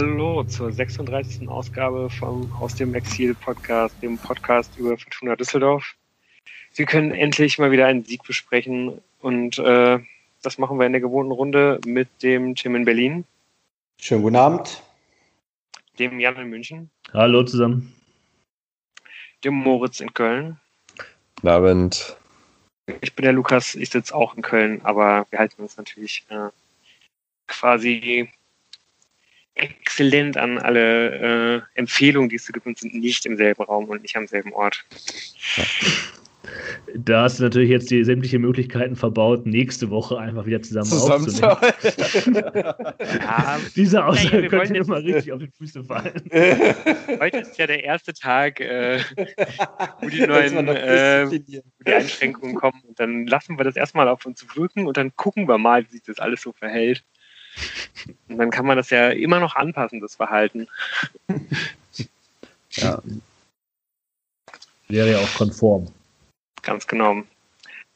Hallo zur 36. Ausgabe vom Aus dem Exil Podcast, dem Podcast über Fortuna Düsseldorf. Wir können endlich mal wieder einen Sieg besprechen und äh, das machen wir in der gewohnten Runde mit dem Tim in Berlin. Schönen guten Abend. Dem Jan in München. Hallo zusammen. Dem Moritz in Köln. Guten Abend. Ich bin der Lukas, ich sitze auch in Köln, aber wir halten uns natürlich äh, quasi exzellent an alle äh, Empfehlungen, die es gibt, und sind nicht im selben Raum und nicht am selben Ort. Da hast du natürlich jetzt die sämtliche Möglichkeiten verbaut, nächste Woche einfach wieder zusammen, aufzunehmen. ja, Diese Aussage ja, könnte jetzt mal richtig auf die Füße fallen. Heute ist ja der erste Tag, äh, wo, die neuen, äh, wo die Einschränkungen kommen. Und dann lassen wir das erstmal auf uns wirken und dann gucken wir mal, wie sich das alles so verhält. Und dann kann man das ja immer noch anpassen, das Verhalten. Ja. Wäre ja auch konform. Ganz genau.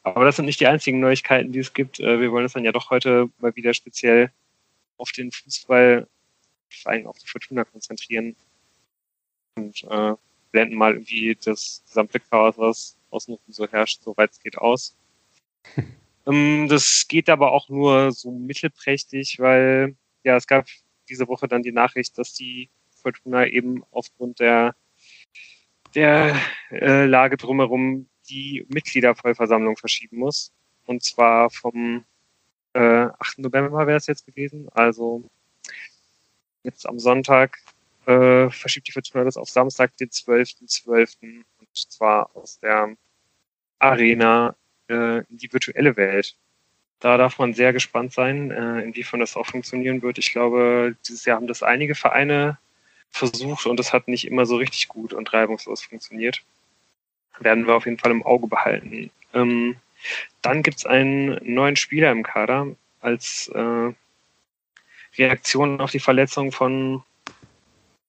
Aber das sind nicht die einzigen Neuigkeiten, die es gibt. Äh, wir wollen uns dann ja doch heute mal wieder speziell auf den Fußball, vor allem auf die Fortuna konzentrieren und äh, blenden mal irgendwie das gesamte Chaos, was außen so herrscht, soweit es geht, aus. Ähm, das geht aber auch nur so mittelprächtig, weil ja, es gab diese Woche dann die Nachricht, dass die Fortuna eben aufgrund der, der äh, Lage drumherum die Mitgliedervollversammlung verschieben muss. Und zwar vom äh, 8. November wäre es jetzt gewesen. Also jetzt am Sonntag äh, verschiebt die Fortuna das auf Samstag, den 12.12. .12. und zwar aus der Arena äh, in die virtuelle Welt. Da darf man sehr gespannt sein, äh, inwiefern das auch funktionieren wird. Ich glaube, dieses Jahr haben das einige Vereine versucht und es hat nicht immer so richtig gut und reibungslos funktioniert. Werden wir auf jeden Fall im Auge behalten. Ähm, dann gibt es einen neuen Spieler im Kader als äh, Reaktion auf die Verletzung von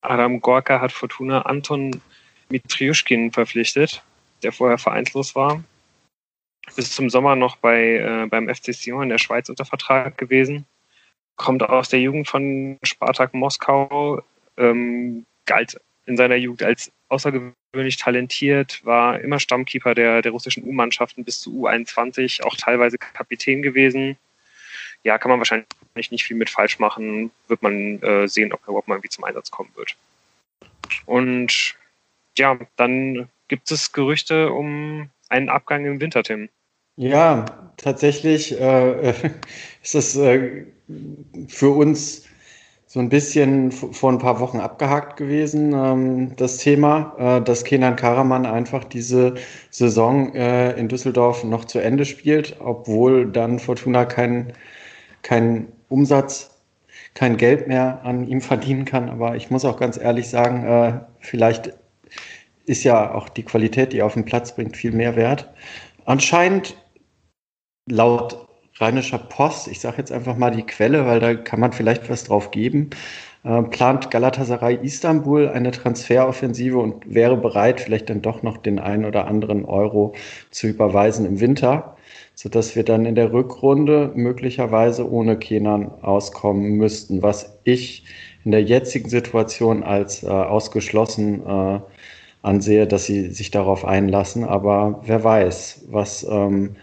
Adam Gorka hat Fortuna Anton Mitriuschkin verpflichtet, der vorher vereinslos war bis zum Sommer noch bei, äh, beim FC Sion in der Schweiz unter Vertrag gewesen. Kommt aus der Jugend von Spartak Moskau, ähm, galt in seiner Jugend als außergewöhnlich talentiert, war immer Stammkeeper der, der russischen U-Mannschaften bis zu U21, auch teilweise Kapitän gewesen. Ja, kann man wahrscheinlich nicht viel mit falsch machen, wird man äh, sehen, ob er überhaupt mal irgendwie zum Einsatz kommen wird. Und ja, dann gibt es Gerüchte um einen Abgang im Winter, Tim. Ja, tatsächlich äh, ist das äh, für uns so ein bisschen vor ein paar Wochen abgehakt gewesen, ähm, das Thema, äh, dass Kenan Karaman einfach diese Saison äh, in Düsseldorf noch zu Ende spielt, obwohl dann Fortuna keinen kein Umsatz, kein Geld mehr an ihm verdienen kann. Aber ich muss auch ganz ehrlich sagen, äh, vielleicht ist ja auch die Qualität, die er auf den Platz bringt, viel mehr wert. Anscheinend laut Rheinischer Post, ich sage jetzt einfach mal die Quelle, weil da kann man vielleicht was drauf geben, äh, plant Galatasaray Istanbul eine Transferoffensive und wäre bereit, vielleicht dann doch noch den einen oder anderen Euro zu überweisen im Winter, sodass wir dann in der Rückrunde möglicherweise ohne Kenan auskommen müssten, was ich in der jetzigen Situation als äh, ausgeschlossen äh, ansehe, dass sie sich darauf einlassen. Aber wer weiß, was ähm,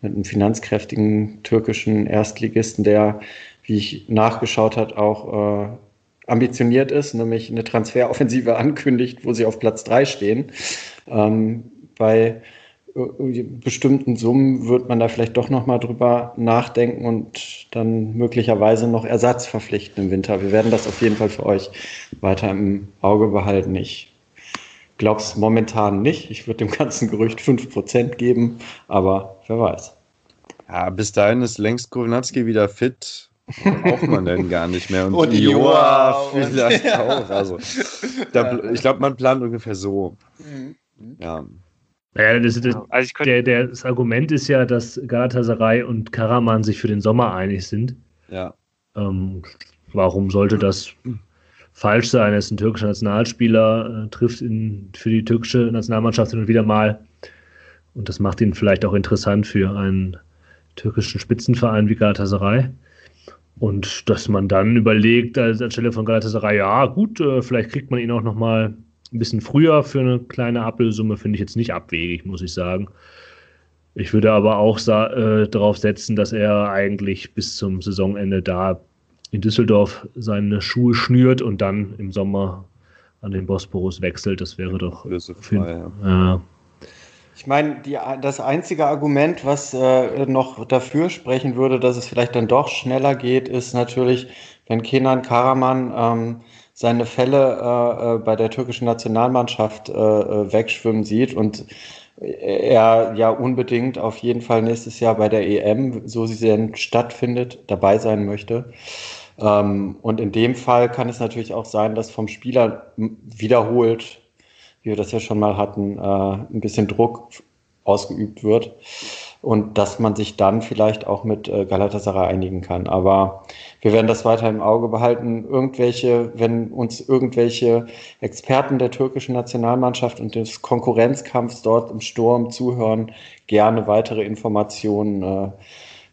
mit einem finanzkräftigen türkischen Erstligisten, der, wie ich nachgeschaut hat, auch äh, ambitioniert ist, nämlich eine Transferoffensive ankündigt, wo sie auf Platz drei stehen. Ähm, bei äh, bestimmten Summen wird man da vielleicht doch noch mal drüber nachdenken und dann möglicherweise noch Ersatz verpflichten im Winter. Wir werden das auf jeden Fall für euch weiter im Auge behalten. Ich glaube es momentan nicht. Ich würde dem ganzen Gerücht 5% geben, aber wer weiß. Ja, bis dahin ist längst Kownatski wieder fit. Braucht man denn gar nicht mehr. Und, und Joa vielleicht ja. auch. Also, da, ich glaube, man plant ungefähr so. Mhm. Ja. Naja, das, das, also der, der, das Argument ist ja, dass Galatasaray und Karaman sich für den Sommer einig sind. Ja. Ähm, warum sollte das falsch sein. Er ist ein türkischer Nationalspieler, äh, trifft in, für die türkische Nationalmannschaft hin und wieder mal. Und das macht ihn vielleicht auch interessant für einen türkischen Spitzenverein wie Galatasaray. Und dass man dann überlegt, als anstelle von Galatasaray, ja gut, äh, vielleicht kriegt man ihn auch noch mal ein bisschen früher für eine kleine Ablösumme, finde ich jetzt nicht abwegig, muss ich sagen. Ich würde aber auch äh, darauf setzen, dass er eigentlich bis zum Saisonende da in Düsseldorf seine Schuhe schnürt und dann im Sommer an den Bosporus wechselt. Das wäre doch. Frei, ja. Ich meine, die, das einzige Argument, was äh, noch dafür sprechen würde, dass es vielleicht dann doch schneller geht, ist natürlich, wenn Kenan Karaman ähm, seine Fälle äh, äh bei der türkischen Nationalmannschaft äh, äh, wegschwimmen sieht und er ja unbedingt auf jeden Fall nächstes Jahr bei der EM, so sie denn stattfindet, dabei sein möchte. Ähm, und in dem Fall kann es natürlich auch sein, dass vom Spieler wiederholt, wie wir das ja schon mal hatten, äh, ein bisschen Druck ausgeübt wird und dass man sich dann vielleicht auch mit äh, Galatasaray einigen kann. Aber wir werden das weiter im Auge behalten. Irgendwelche, wenn uns irgendwelche Experten der türkischen Nationalmannschaft und des Konkurrenzkampfs dort im Sturm zuhören, gerne weitere Informationen, äh,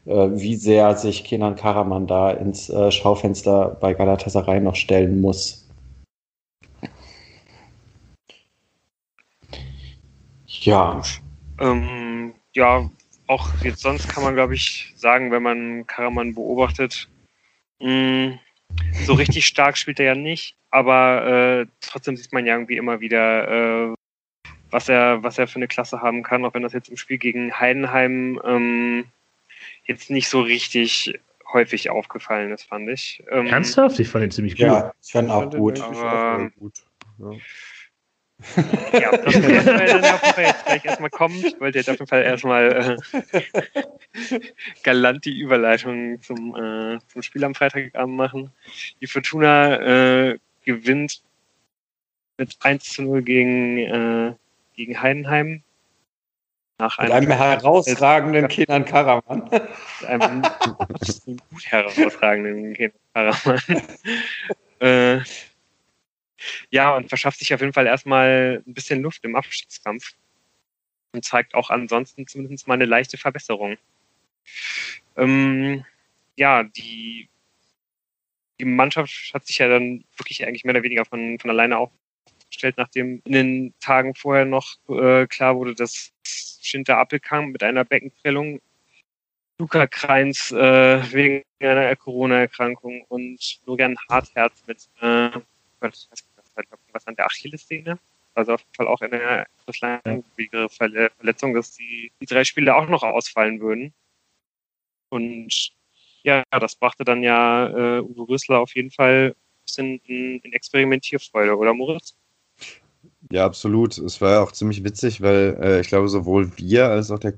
wie sehr sich Kenan Karaman da ins äh, Schaufenster bei Galatasaray noch stellen muss. Ja. Ähm, ja, auch jetzt sonst kann man, glaube ich, sagen, wenn man Karaman beobachtet, mh, mm, so richtig stark spielt er ja nicht, aber äh, trotzdem sieht man ja irgendwie immer wieder, äh, was er, was er für eine Klasse haben kann, auch wenn das jetzt im Spiel gegen Heidenheim ähm, jetzt nicht so richtig häufig aufgefallen ist, fand ich. Ähm, Ernsthaft? Ich fand ihn ziemlich gut. Ja, ich fand ihn auch gut. Aber, gut. Ja. Ja, das ist der dann auf jeden Fall jetzt gleich erstmal kommt, wollte jetzt auf jeden Fall erstmal äh, galant die Überleitung zum, äh, zum Spiel am Freitagabend machen. Die Fortuna äh, gewinnt mit 1 zu 0 gegen, äh, gegen Heidenheim. Nach einem, einem herausragenden Kenan Karaman. einem gut herausragenden Kenan Karaman. äh, ja, und verschafft sich auf jeden Fall erstmal ein bisschen Luft im Abstiegskampf und zeigt auch ansonsten zumindest mal eine leichte Verbesserung. Ähm, ja, die, die Mannschaft hat sich ja dann wirklich eigentlich mehr oder weniger von, von alleine aufgestellt, nachdem in den Tagen vorher noch äh, klar wurde, dass Schinter Appelkamp mit einer Beckenprellung, Luca Kreins äh, wegen einer Corona-Erkrankung und Florian Hartherz mit äh, was an der Achillessehne. Also auf jeden Fall auch eine etwas Verletzung, dass die, die drei Spiele auch noch ausfallen würden. Und ja, das brachte dann ja äh, Uwe Rüssler auf jeden Fall ein bisschen in, in Experimentierfreude, oder Moritz? Ja, absolut. Es war ja auch ziemlich witzig, weil äh, ich glaube, sowohl wir als auch der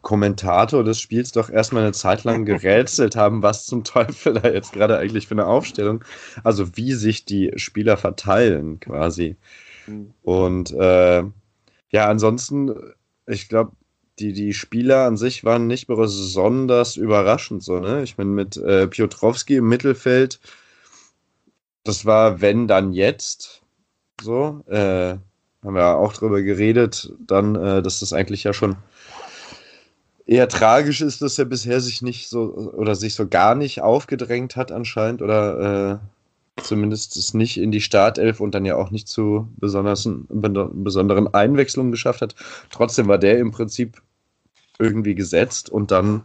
Kommentator des Spiels doch erstmal eine Zeit lang gerätselt haben, was zum Teufel da jetzt gerade eigentlich für eine Aufstellung, also wie sich die Spieler verteilen quasi. Mhm. Und äh, ja, ansonsten, ich glaube, die, die Spieler an sich waren nicht besonders überraschend so, ne? Ich meine, mit äh, Piotrowski im Mittelfeld, das war wenn dann jetzt so, äh, haben wir auch drüber geredet, dann, äh, dass das eigentlich ja schon eher tragisch ist, dass er bisher sich nicht so oder sich so gar nicht aufgedrängt hat anscheinend oder äh, zumindest es nicht in die Startelf und dann ja auch nicht zu besonderen Einwechslungen geschafft hat. Trotzdem war der im Prinzip irgendwie gesetzt und dann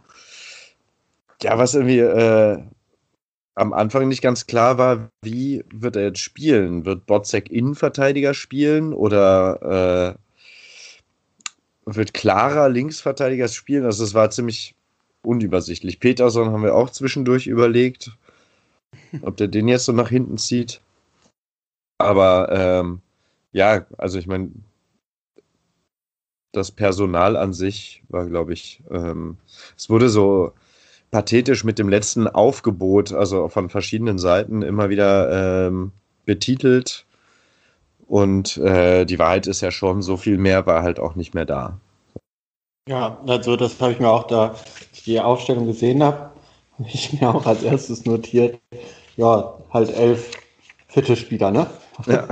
ja, was irgendwie äh, am Anfang nicht ganz klar war, wie wird er jetzt spielen? Wird Botzek Innenverteidiger spielen oder äh, wird klarer Linksverteidiger spielen. Also es war ziemlich unübersichtlich. Peterson haben wir auch zwischendurch überlegt, ob der den jetzt so nach hinten zieht. Aber ähm, ja, also ich meine, das Personal an sich war, glaube ich, ähm, es wurde so pathetisch mit dem letzten Aufgebot, also von verschiedenen Seiten immer wieder ähm, betitelt. Und äh, die Wahrheit ist ja schon, so viel mehr war halt auch nicht mehr da. Ja, also das habe ich mir auch da, ich die Aufstellung gesehen habe, habe ich mir auch als erstes notiert, ja, halt elf fitte Spieler, ne? Ja.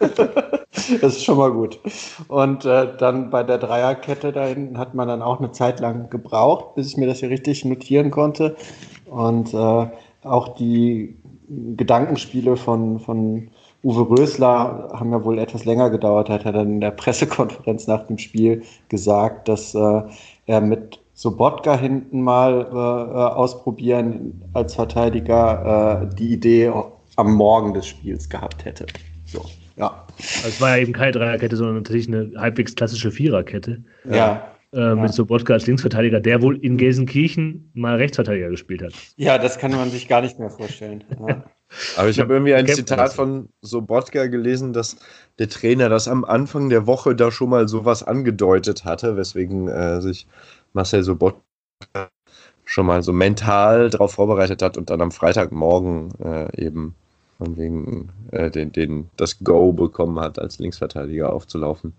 das ist schon mal gut. Und äh, dann bei der Dreierkette da hinten hat man dann auch eine Zeit lang gebraucht, bis ich mir das hier richtig notieren konnte. Und äh, auch die Gedankenspiele von, von Uwe Rösler haben ja wohl etwas länger gedauert, hat er dann in der Pressekonferenz nach dem Spiel gesagt, dass äh, er mit Sobotka hinten mal äh, äh ausprobieren als Verteidiger äh, die Idee am Morgen des Spiels gehabt hätte. So, ja. Also es war ja eben keine Dreierkette, sondern natürlich eine halbwegs klassische Viererkette. Ja. Äh, mit Sobotka als Linksverteidiger, der wohl in Gelsenkirchen mal Rechtsverteidiger gespielt hat. Ja, das kann man sich gar nicht mehr vorstellen. Ja. Aber ich habe irgendwie ein Zitat von Sobotka gelesen, dass der Trainer das am Anfang der Woche da schon mal sowas angedeutet hatte, weswegen äh, sich Marcel Sobotka schon mal so mental darauf vorbereitet hat und dann am Freitagmorgen äh, eben von wegen äh, den, den, das Go bekommen hat, als Linksverteidiger aufzulaufen.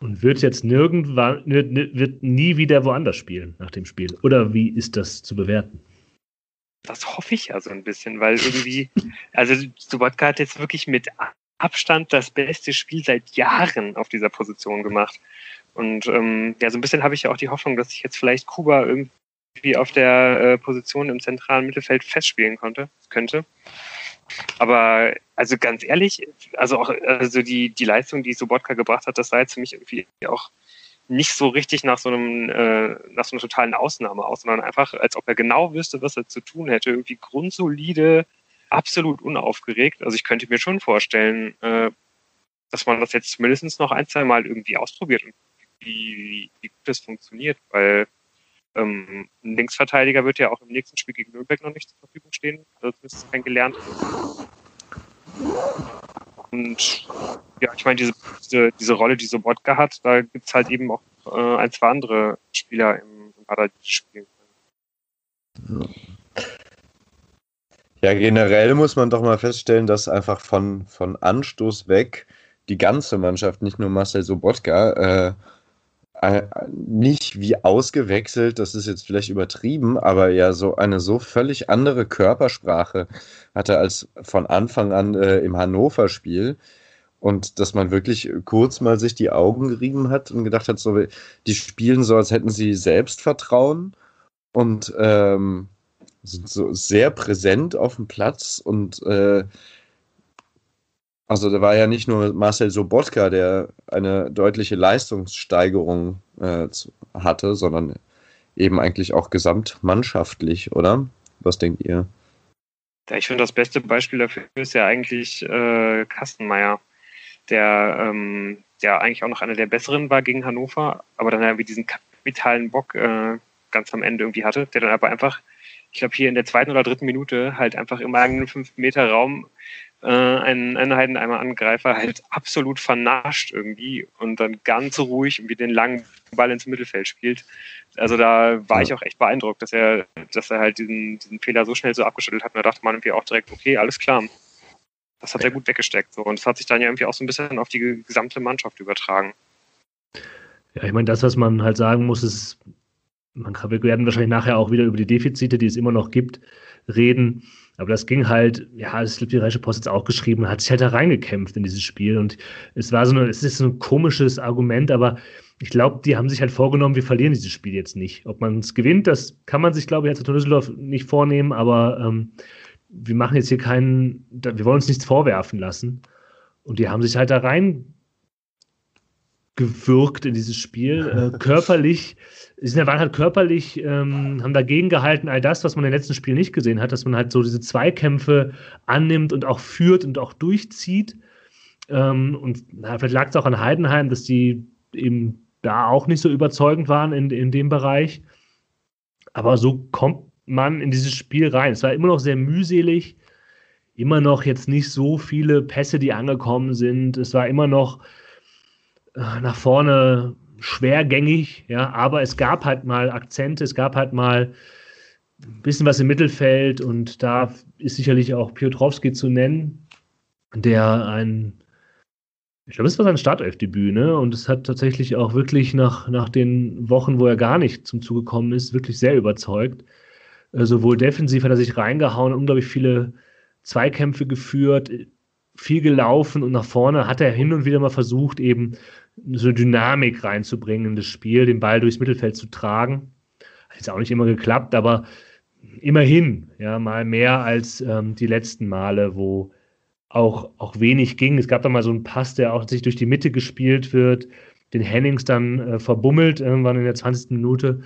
Und wird jetzt nirgendwann, wird nie wieder woanders spielen nach dem Spiel? Oder wie ist das zu bewerten? Das hoffe ich ja so ein bisschen, weil irgendwie, also Sobotka hat jetzt wirklich mit Abstand das beste Spiel seit Jahren auf dieser Position gemacht. Und ähm, ja, so ein bisschen habe ich ja auch die Hoffnung, dass ich jetzt vielleicht Kuba irgendwie auf der äh, Position im zentralen Mittelfeld festspielen konnte, könnte. Aber also ganz ehrlich, also auch also die, die Leistung, die Sobotka gebracht hat, das sah jetzt für mich irgendwie auch nicht so richtig nach so einem äh, nach so einer totalen Ausnahme aus, sondern einfach, als ob er genau wüsste, was er zu tun hätte. Irgendwie grundsolide, absolut unaufgeregt. Also ich könnte mir schon vorstellen, äh, dass man das jetzt zumindest noch ein, zwei Mal irgendwie ausprobiert und wie, wie, wie gut das funktioniert, weil ähm, ein Linksverteidiger wird ja auch im nächsten Spiel gegen Nürnberg noch nicht zur Verfügung stehen, also zumindest kein gelernt. Und ja, ich meine, diese, diese, diese Rolle, die Sobotka hat, da gibt es halt eben auch äh, ein, zwei andere Spieler im, Radar, die spielen können. Ja, generell muss man doch mal feststellen, dass einfach von, von Anstoß weg die ganze Mannschaft, nicht nur Marcel Sobotka, äh, nicht wie ausgewechselt, das ist jetzt vielleicht übertrieben, aber ja so eine so völlig andere Körpersprache hatte als von Anfang an äh, im Hannover-Spiel. Und dass man wirklich kurz mal sich die Augen gerieben hat und gedacht hat, so, die spielen so, als hätten sie Selbstvertrauen und ähm, sind so sehr präsent auf dem Platz und äh, also da war ja nicht nur Marcel Sobotka, der eine deutliche Leistungssteigerung äh, hatte, sondern eben eigentlich auch gesamtmannschaftlich, oder? Was denkt ihr? Ja, ich finde, das beste Beispiel dafür ist ja eigentlich äh, Kastenmeier, der, ähm, der eigentlich auch noch einer der besseren war gegen Hannover, aber dann ja wie diesen kapitalen Bock äh, ganz am Ende irgendwie hatte, der dann aber einfach, ich glaube, hier in der zweiten oder dritten Minute halt einfach im eigenen 5 Meter Raum äh, einen, einen Heidenheimer-Angreifer halt absolut vernascht irgendwie und dann ganz ruhig irgendwie den langen Ball ins Mittelfeld spielt. Also da war ich auch echt beeindruckt, dass er, dass er halt diesen, diesen Fehler so schnell so abgeschüttelt hat. Und da dachte man irgendwie auch direkt, okay, alles klar. Das hat er gut weggesteckt. So. Und das hat sich dann ja irgendwie auch so ein bisschen auf die gesamte Mannschaft übertragen. Ja, ich meine, das, was man halt sagen muss, ist, man kann, wir werden wahrscheinlich nachher auch wieder über die Defizite, die es immer noch gibt, reden. Aber das ging halt, ja, das hat die Reiche Post jetzt auch geschrieben, hat sich halt da reingekämpft in dieses Spiel. Und es war so eine, es ist so ein komisches Argument, aber ich glaube, die haben sich halt vorgenommen, wir verlieren dieses Spiel jetzt nicht. Ob man es gewinnt, das kann man sich, glaube ich, als Düsseldorf nicht vornehmen, aber ähm, wir machen jetzt hier keinen, wir wollen uns nichts vorwerfen lassen. Und die haben sich halt da rein gewirkt in dieses Spiel. Äh, körperlich, sie sind, waren halt körperlich, ähm, haben dagegen gehalten, all das, was man in den letzten Spielen nicht gesehen hat, dass man halt so diese Zweikämpfe annimmt und auch führt und auch durchzieht. Ähm, und na, vielleicht lag es auch an Heidenheim, dass die eben da auch nicht so überzeugend waren in, in dem Bereich. Aber so kommt man in dieses Spiel rein. Es war immer noch sehr mühselig, immer noch jetzt nicht so viele Pässe, die angekommen sind. Es war immer noch nach vorne schwergängig, ja, aber es gab halt mal Akzente, es gab halt mal ein bisschen was im Mittelfeld und da ist sicherlich auch Piotrowski zu nennen, der ein, ich glaube, es war sein Startelfdebüt, ne? Und es hat tatsächlich auch wirklich nach, nach den Wochen, wo er gar nicht zum Zuge gekommen ist, wirklich sehr überzeugt. Äh, sowohl defensiv hat er sich reingehauen, unglaublich viele Zweikämpfe geführt, viel gelaufen und nach vorne hat er hin und wieder mal versucht, eben so eine Dynamik reinzubringen in das Spiel, den Ball durchs Mittelfeld zu tragen. Hat jetzt auch nicht immer geklappt, aber immerhin, ja, mal mehr als ähm, die letzten Male, wo auch, auch wenig ging. Es gab da mal so einen Pass, der auch sich durch die Mitte gespielt wird, den Hennings dann äh, verbummelt, irgendwann in der 20. Minute.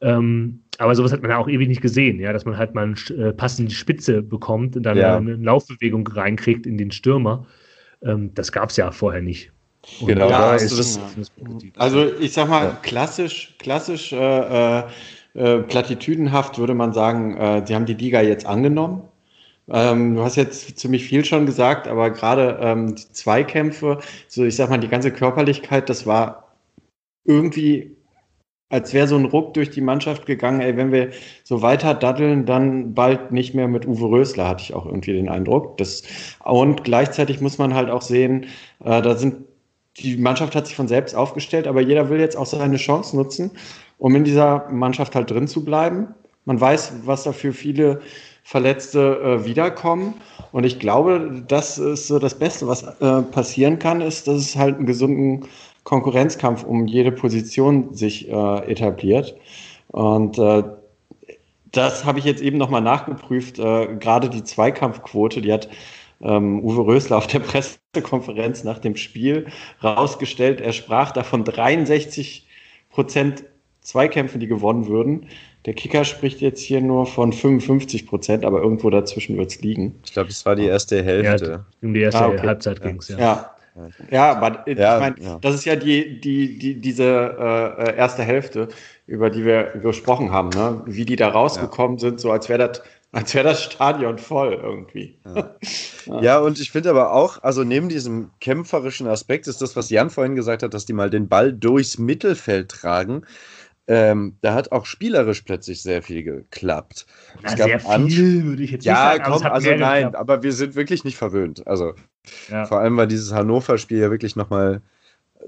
Ähm, aber sowas hat man ja auch ewig nicht gesehen, ja, dass man halt mal einen äh, Pass in die Spitze bekommt und dann ja. eine Laufbewegung reinkriegt in den Stürmer. Ähm, das gab es ja vorher nicht. Und genau, da ist das, Also ich sag mal, klassisch, klassisch äh, äh, äh, platitüdenhaft würde man sagen, äh, sie haben die Liga jetzt angenommen. Ähm, du hast jetzt ziemlich viel schon gesagt, aber gerade ähm, die Zweikämpfe, so ich sag mal, die ganze Körperlichkeit, das war irgendwie, als wäre so ein Ruck durch die Mannschaft gegangen, ey, wenn wir so weiter daddeln, dann bald nicht mehr mit Uwe Rösler, hatte ich auch irgendwie den Eindruck. Das, und gleichzeitig muss man halt auch sehen, äh, da sind die Mannschaft hat sich von selbst aufgestellt, aber jeder will jetzt auch seine Chance nutzen, um in dieser Mannschaft halt drin zu bleiben. Man weiß, was da für viele Verletzte äh, wiederkommen. Und ich glaube, das ist so das Beste, was äh, passieren kann, ist, dass es halt einen gesunden Konkurrenzkampf um jede Position sich äh, etabliert. Und äh, das habe ich jetzt eben nochmal nachgeprüft. Äh, gerade die Zweikampfquote, die hat ähm, Uwe Rösler auf der Pressekonferenz nach dem Spiel rausgestellt. Er sprach davon 63 Prozent Zweikämpfen, die gewonnen würden. Der Kicker spricht jetzt hier nur von 55 Prozent, aber irgendwo dazwischen wird es liegen. Ich glaube, es war die erste Hälfte. Ja, um die erste ah, okay. Halbzeit ging es, ja. ja. Ja, aber ich ja, meine, ja. das ist ja die, die, die, diese äh, erste Hälfte, über die wir gesprochen haben, ne? wie die da rausgekommen ja. sind, so als wäre das als wäre das Stadion voll irgendwie. Ja, ja und ich finde aber auch, also neben diesem kämpferischen Aspekt ist das, was Jan vorhin gesagt hat, dass die mal den Ball durchs Mittelfeld tragen. Ähm, da hat auch spielerisch plötzlich sehr viel geklappt. Na, es gab sehr viel, würde ich jetzt ja, nicht sagen. Komm, also nein, geklappt. aber wir sind wirklich nicht verwöhnt. Also ja. vor allem war dieses Hannover-Spiel ja wirklich nochmal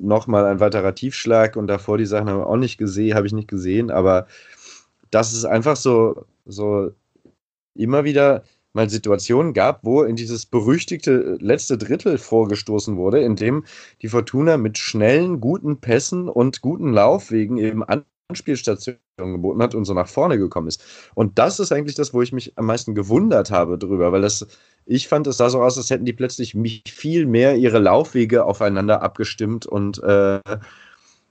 noch mal ein weiterer Tiefschlag und davor die Sachen haben wir auch nicht gesehen, habe ich nicht gesehen, aber das ist einfach so, so immer wieder mal Situationen gab, wo in dieses berüchtigte letzte Drittel vorgestoßen wurde, in dem die Fortuna mit schnellen, guten Pässen und guten Laufwegen eben Anspielstationen geboten hat und so nach vorne gekommen ist. Und das ist eigentlich das, wo ich mich am meisten gewundert habe drüber, weil das, ich fand, es sah so aus, als hätten die plötzlich viel mehr ihre Laufwege aufeinander abgestimmt und äh,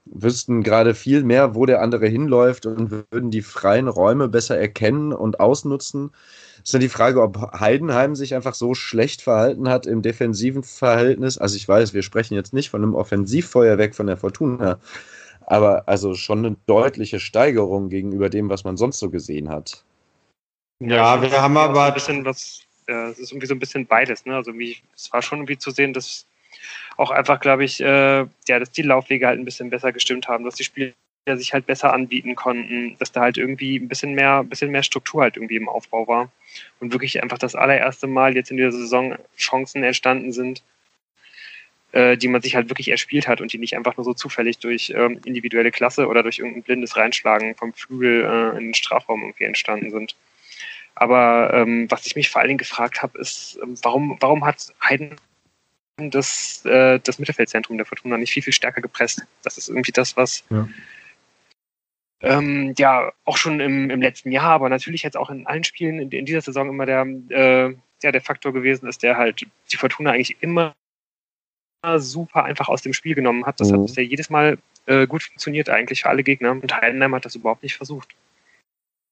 wüssten gerade viel mehr, wo der andere hinläuft und würden die freien Räume besser erkennen und ausnutzen. Es ist dann die Frage, ob Heidenheim sich einfach so schlecht verhalten hat im defensiven Verhältnis. Also ich weiß, wir sprechen jetzt nicht von einem Offensivfeuerwerk von der Fortuna, aber also schon eine deutliche Steigerung gegenüber dem, was man sonst so gesehen hat. Ja, wir haben aber ein bisschen was, es ist irgendwie so ein bisschen beides, ne? Also wie, es war schon irgendwie zu sehen, dass auch einfach, glaube ich, äh, ja, dass die Laufwege halt ein bisschen besser gestimmt haben, dass die Spieler sich halt besser anbieten konnten, dass da halt irgendwie ein bisschen mehr, ein bisschen mehr Struktur halt irgendwie im Aufbau war und wirklich einfach das allererste Mal jetzt in dieser Saison Chancen entstanden sind, äh, die man sich halt wirklich erspielt hat und die nicht einfach nur so zufällig durch ähm, individuelle Klasse oder durch irgendein blindes Reinschlagen vom Flügel äh, in den Strafraum irgendwie entstanden sind. Aber ähm, was ich mich vor allen Dingen gefragt habe, ist, ähm, warum, warum hat Heiden das, äh, das Mittelfeldzentrum der Fortuna nicht viel, viel stärker gepresst. Das ist irgendwie das, was ja, ähm, ja auch schon im, im letzten Jahr, aber natürlich jetzt auch in allen Spielen in, in dieser Saison immer der, äh, ja, der Faktor gewesen ist, der halt die Fortuna eigentlich immer super einfach aus dem Spiel genommen hat. Das mhm. hat bisher jedes Mal äh, gut funktioniert eigentlich für alle Gegner und Heidenheim hat das überhaupt nicht versucht.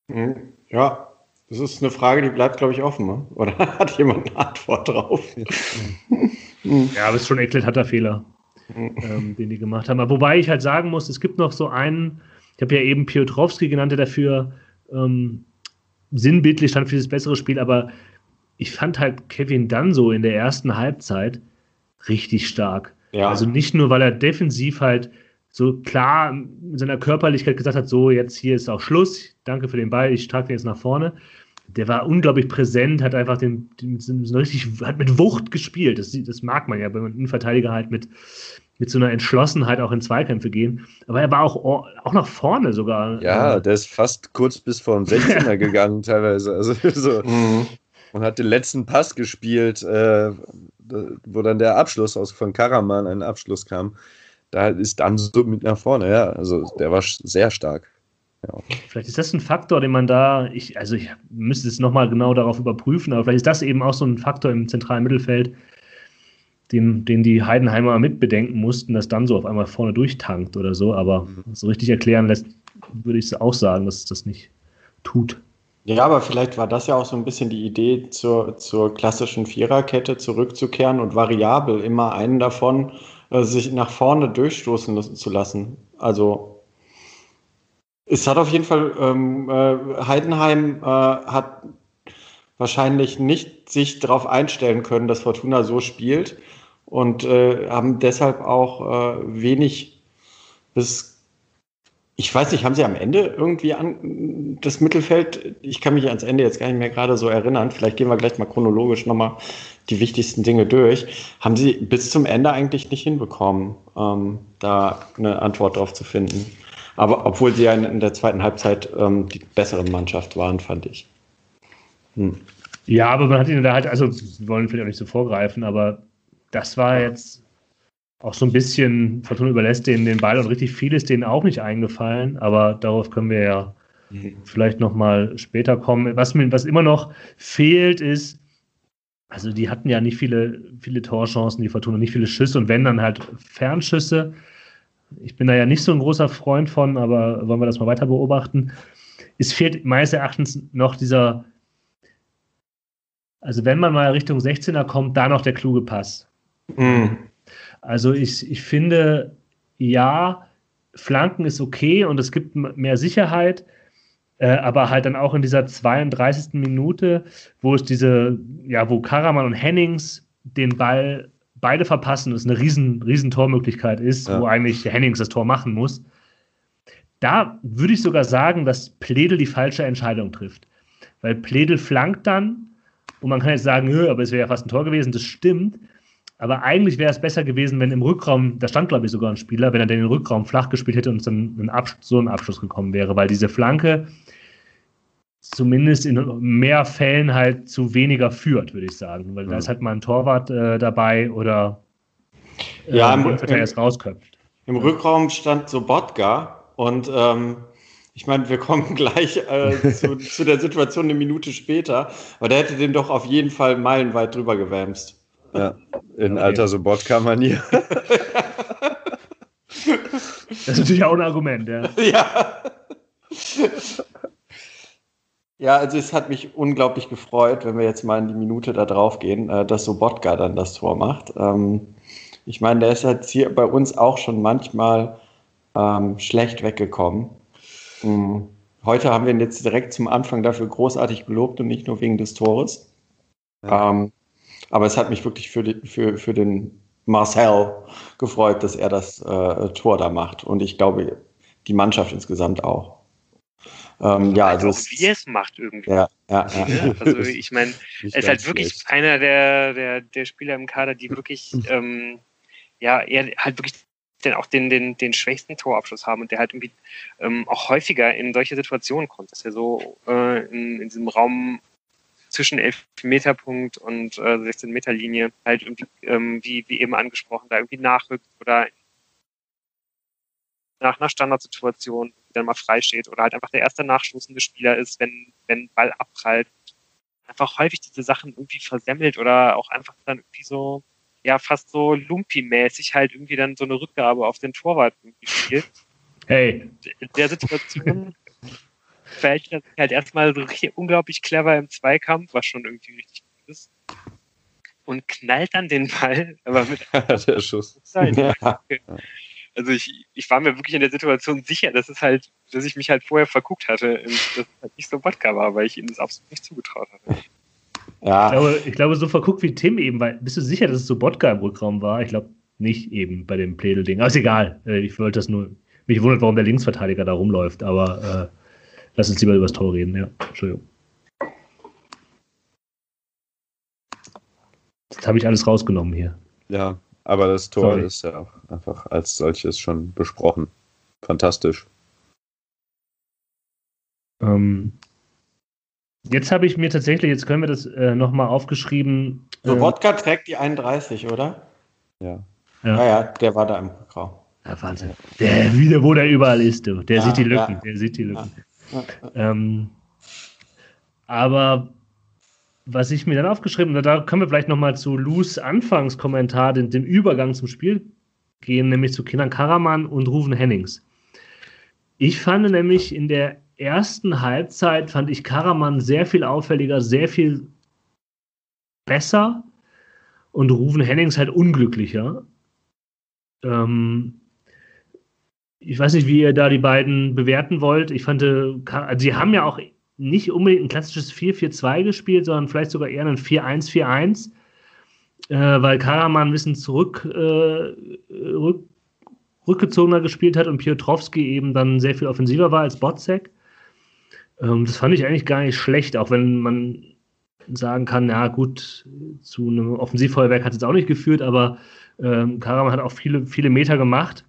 Mhm. Ja, das ist eine Frage, die bleibt, glaube ich, offen. Ne? Oder hat jemand eine Antwort drauf? ja, aber es ist schon ein eklatanter Fehler, ähm, den die gemacht haben. Aber wobei ich halt sagen muss, es gibt noch so einen, ich habe ja eben Piotrowski genannt, der dafür ähm, sinnbildlich stand für dieses bessere Spiel, aber ich fand halt Kevin dann so in der ersten Halbzeit richtig stark. Ja. Also nicht nur, weil er defensiv halt so klar mit seiner Körperlichkeit gesagt hat, so jetzt hier ist auch Schluss, danke für den Ball, ich trage den jetzt nach vorne, der war unglaublich präsent, hat einfach den, den so richtig, hat mit Wucht gespielt. Das, das mag man ja, wenn man einen Verteidiger halt mit, mit so einer Entschlossenheit auch in Zweikämpfe gehen. Aber er war auch, auch nach vorne sogar. Ja, der ist fast kurz bis vor den 16er gegangen teilweise. Also so. Mhm. Und hat den letzten Pass gespielt, äh, wo dann der Abschluss aus von Karaman, ein Abschluss kam. Da ist dann so mit nach vorne, ja. Also der war sehr stark. Ja. Vielleicht ist das ein Faktor, den man da, ich, also ich müsste es nochmal genau darauf überprüfen, aber vielleicht ist das eben auch so ein Faktor im zentralen Mittelfeld, den, den die Heidenheimer mitbedenken mussten, dass dann so auf einmal vorne durchtankt oder so, aber mhm. so richtig erklären lässt, würde ich auch sagen, dass es das nicht tut. Ja, aber vielleicht war das ja auch so ein bisschen die Idee, zur, zur klassischen Viererkette zurückzukehren und variabel immer einen davon äh, sich nach vorne durchstoßen zu lassen. Also es hat auf jeden Fall, ähm, äh, Heidenheim äh, hat wahrscheinlich nicht sich darauf einstellen können, dass Fortuna so spielt und äh, haben deshalb auch äh, wenig bis ich weiß nicht, haben Sie am Ende irgendwie an das Mittelfeld, ich kann mich ans Ende jetzt gar nicht mehr gerade so erinnern, vielleicht gehen wir gleich mal chronologisch nochmal die wichtigsten Dinge durch. Haben Sie bis zum Ende eigentlich nicht hinbekommen, ähm, da eine Antwort drauf zu finden? Aber obwohl Sie ja in, der zweiten Halbzeit ähm, die bessere Mannschaft waren, fand ich. Hm. Ja, aber man hat ihnen da halt, also wir wollen vielleicht auch nicht so vorgreifen, aber das war jetzt auch so ein bisschen, Fortuna überlässt denen den Ball und richtig viel ist denen auch nicht eingefallen, aber darauf können wir ja mhm. vielleicht nochmal später kommen. Was, mir, was immer noch fehlt, ist, also die hatten ja nicht viele, viele Torchancen, die Fortuna, nicht viele Schüsse und wenn dann halt Fernschüsse. Ich bin da ja nicht so ein großer Freund von, aber wollen wir das mal weiter beobachten. Es fehlt meines Erachtens noch dieser, also wenn man mal Richtung 16er kommt, da noch der kluge Pass. Mhm. Also ich, ich finde, ja, Flanken ist okay und es gibt mehr Sicherheit, äh, aber halt dann auch in dieser 32. Minute, wo es diese, ja, wo Karaman und Hennings den Ball beide verpassen, es eine riesen, riesen Tormöglichkeit ist, ja. wo eigentlich Hennings das Tor machen muss. Da würde ich sogar sagen, dass Pledel die falsche Entscheidung trifft. Weil Pledel flankt dann und man kann jetzt sagen, aber es wäre ja fast ein Tor gewesen, das stimmt. Aber eigentlich wäre es besser gewesen, wenn im Rückraum, da stand glaube ich sogar ein Spieler, wenn er den Rückraum flach gespielt hätte und dann so ein Abschluss gekommen wäre, weil diese Flanke zumindest in mehr Fällen halt zu weniger führt, würde ich sagen. Weil mhm. da ist halt mal ein Torwart äh, dabei oder äh, ja, im, im, erst rausköpft. Im Rückraum stand Sobotka und ähm, ich meine, wir kommen gleich äh, zu, zu, der Situation eine Minute später, aber der hätte den doch auf jeden Fall meilenweit drüber gewämst. Ja, in okay. alter Sobotka-Manier. das ist natürlich auch ein Argument, ja. Ja. Ja, also es hat mich unglaublich gefreut, wenn wir jetzt mal in die Minute da drauf gehen, äh, dass Sobotka dann das Tor macht. Ähm, ich meine, der ist jetzt hier bei uns auch schon manchmal ähm, schlecht weggekommen. Mhm. Heute haben wir ihn jetzt direkt zum Anfang dafür großartig gelobt und nicht nur wegen des Tores. Ja. Ähm, aber es hat mich wirklich für, die, für, für den Marcel gefreut, dass er das äh, Tor da macht. Und ich glaube, die Mannschaft insgesamt auch. Ähm, ja, also, also wie es macht irgendwie. Ja, ja, ja. Also ich meine, er ist halt wirklich schlecht. einer der, der, der Spieler im Kader, die wirklich, ähm, ja, er halt wirklich den, auch den, den, den schwächsten Torabschluss haben und der halt irgendwie ähm, auch häufiger in solche Situationen kommt, dass er so äh, in, in diesem Raum zwischen 11-Meter-Punkt und äh, 16-Meter-Linie halt irgendwie, ähm, wie, wie eben angesprochen, da irgendwie nachrückt oder nach einer Standardsituation dann mal frei steht oder halt einfach der erste nachstoßende Spieler ist, wenn, wenn Ball abprallt. Einfach häufig diese Sachen irgendwie versemmelt oder auch einfach dann irgendwie so, ja, fast so Lumpi-mäßig halt irgendwie dann so eine Rückgabe auf den Torwart irgendwie spielt. Hey. In der Situation verhält er sich halt erstmal so unglaublich clever im Zweikampf, was schon irgendwie richtig gut ist. Und knallt dann den Ball, aber mit der Schuss. Ja. Also ich, ich war mir wirklich in der Situation sicher, dass es halt, dass ich mich halt vorher verguckt hatte, dass es halt nicht so Wodka war, weil ich ihm das absolut nicht zugetraut hatte. Ja. Ich glaube, ich glaube, so verguckt wie Tim eben, weil bist du sicher, dass es so Wodka im Rückraum war? Ich glaube nicht eben bei dem Plädel-Ding. Aber ist egal. Äh, ich wollte das nur. Mich wundert, warum der Linksverteidiger da rumläuft, aber äh, Lass uns lieber über das Tor reden, ja. Entschuldigung. Das habe ich alles rausgenommen hier. Ja, aber das Tor Sorry. ist ja auch einfach als solches schon besprochen. Fantastisch. Ähm, jetzt habe ich mir tatsächlich, jetzt können wir das äh, nochmal aufgeschrieben. So, äh, Wodka trägt die 31, oder? Ja. Ja, ja, der war da im Grau. Ja, Wahnsinn. Der, wieder, wo der überall ist, du. Der Ja, sieht die Lücken, ja. der sieht die Lücken. Ja, Ähm, aber was ich mir dann aufgeschrieben habe, da können wir vielleicht nochmal zu Lus Anfangskommentar, den, dem Übergang zum Spiel gehen, nämlich zu Kinan Karaman und Ruven Hennings. Ich fand nämlich in der ersten Halbzeit, fand ich Karaman sehr viel auffälliger, sehr viel besser und Ruven Hennings halt unglücklicher. Ähm, ich weiß nicht, wie ihr da die beiden bewerten wollt. Ich fand, äh, sie haben ja auch nicht unbedingt ein klassisches 4-4-2 gespielt, sondern vielleicht sogar eher ein 4-1-4-1, äh, weil Karaman ein bisschen zurück, äh, rück, rückgezogener gespielt hat und Piotrowski eben dann sehr viel offensiver war als Botzek. Ähm, das fand ich eigentlich gar nicht schlecht, auch wenn man sagen kann, ja gut, zu einem Offensivfeuerwerk hat es auch nicht geführt, aber ähm, Karaman hat auch viele, viele Meter gemacht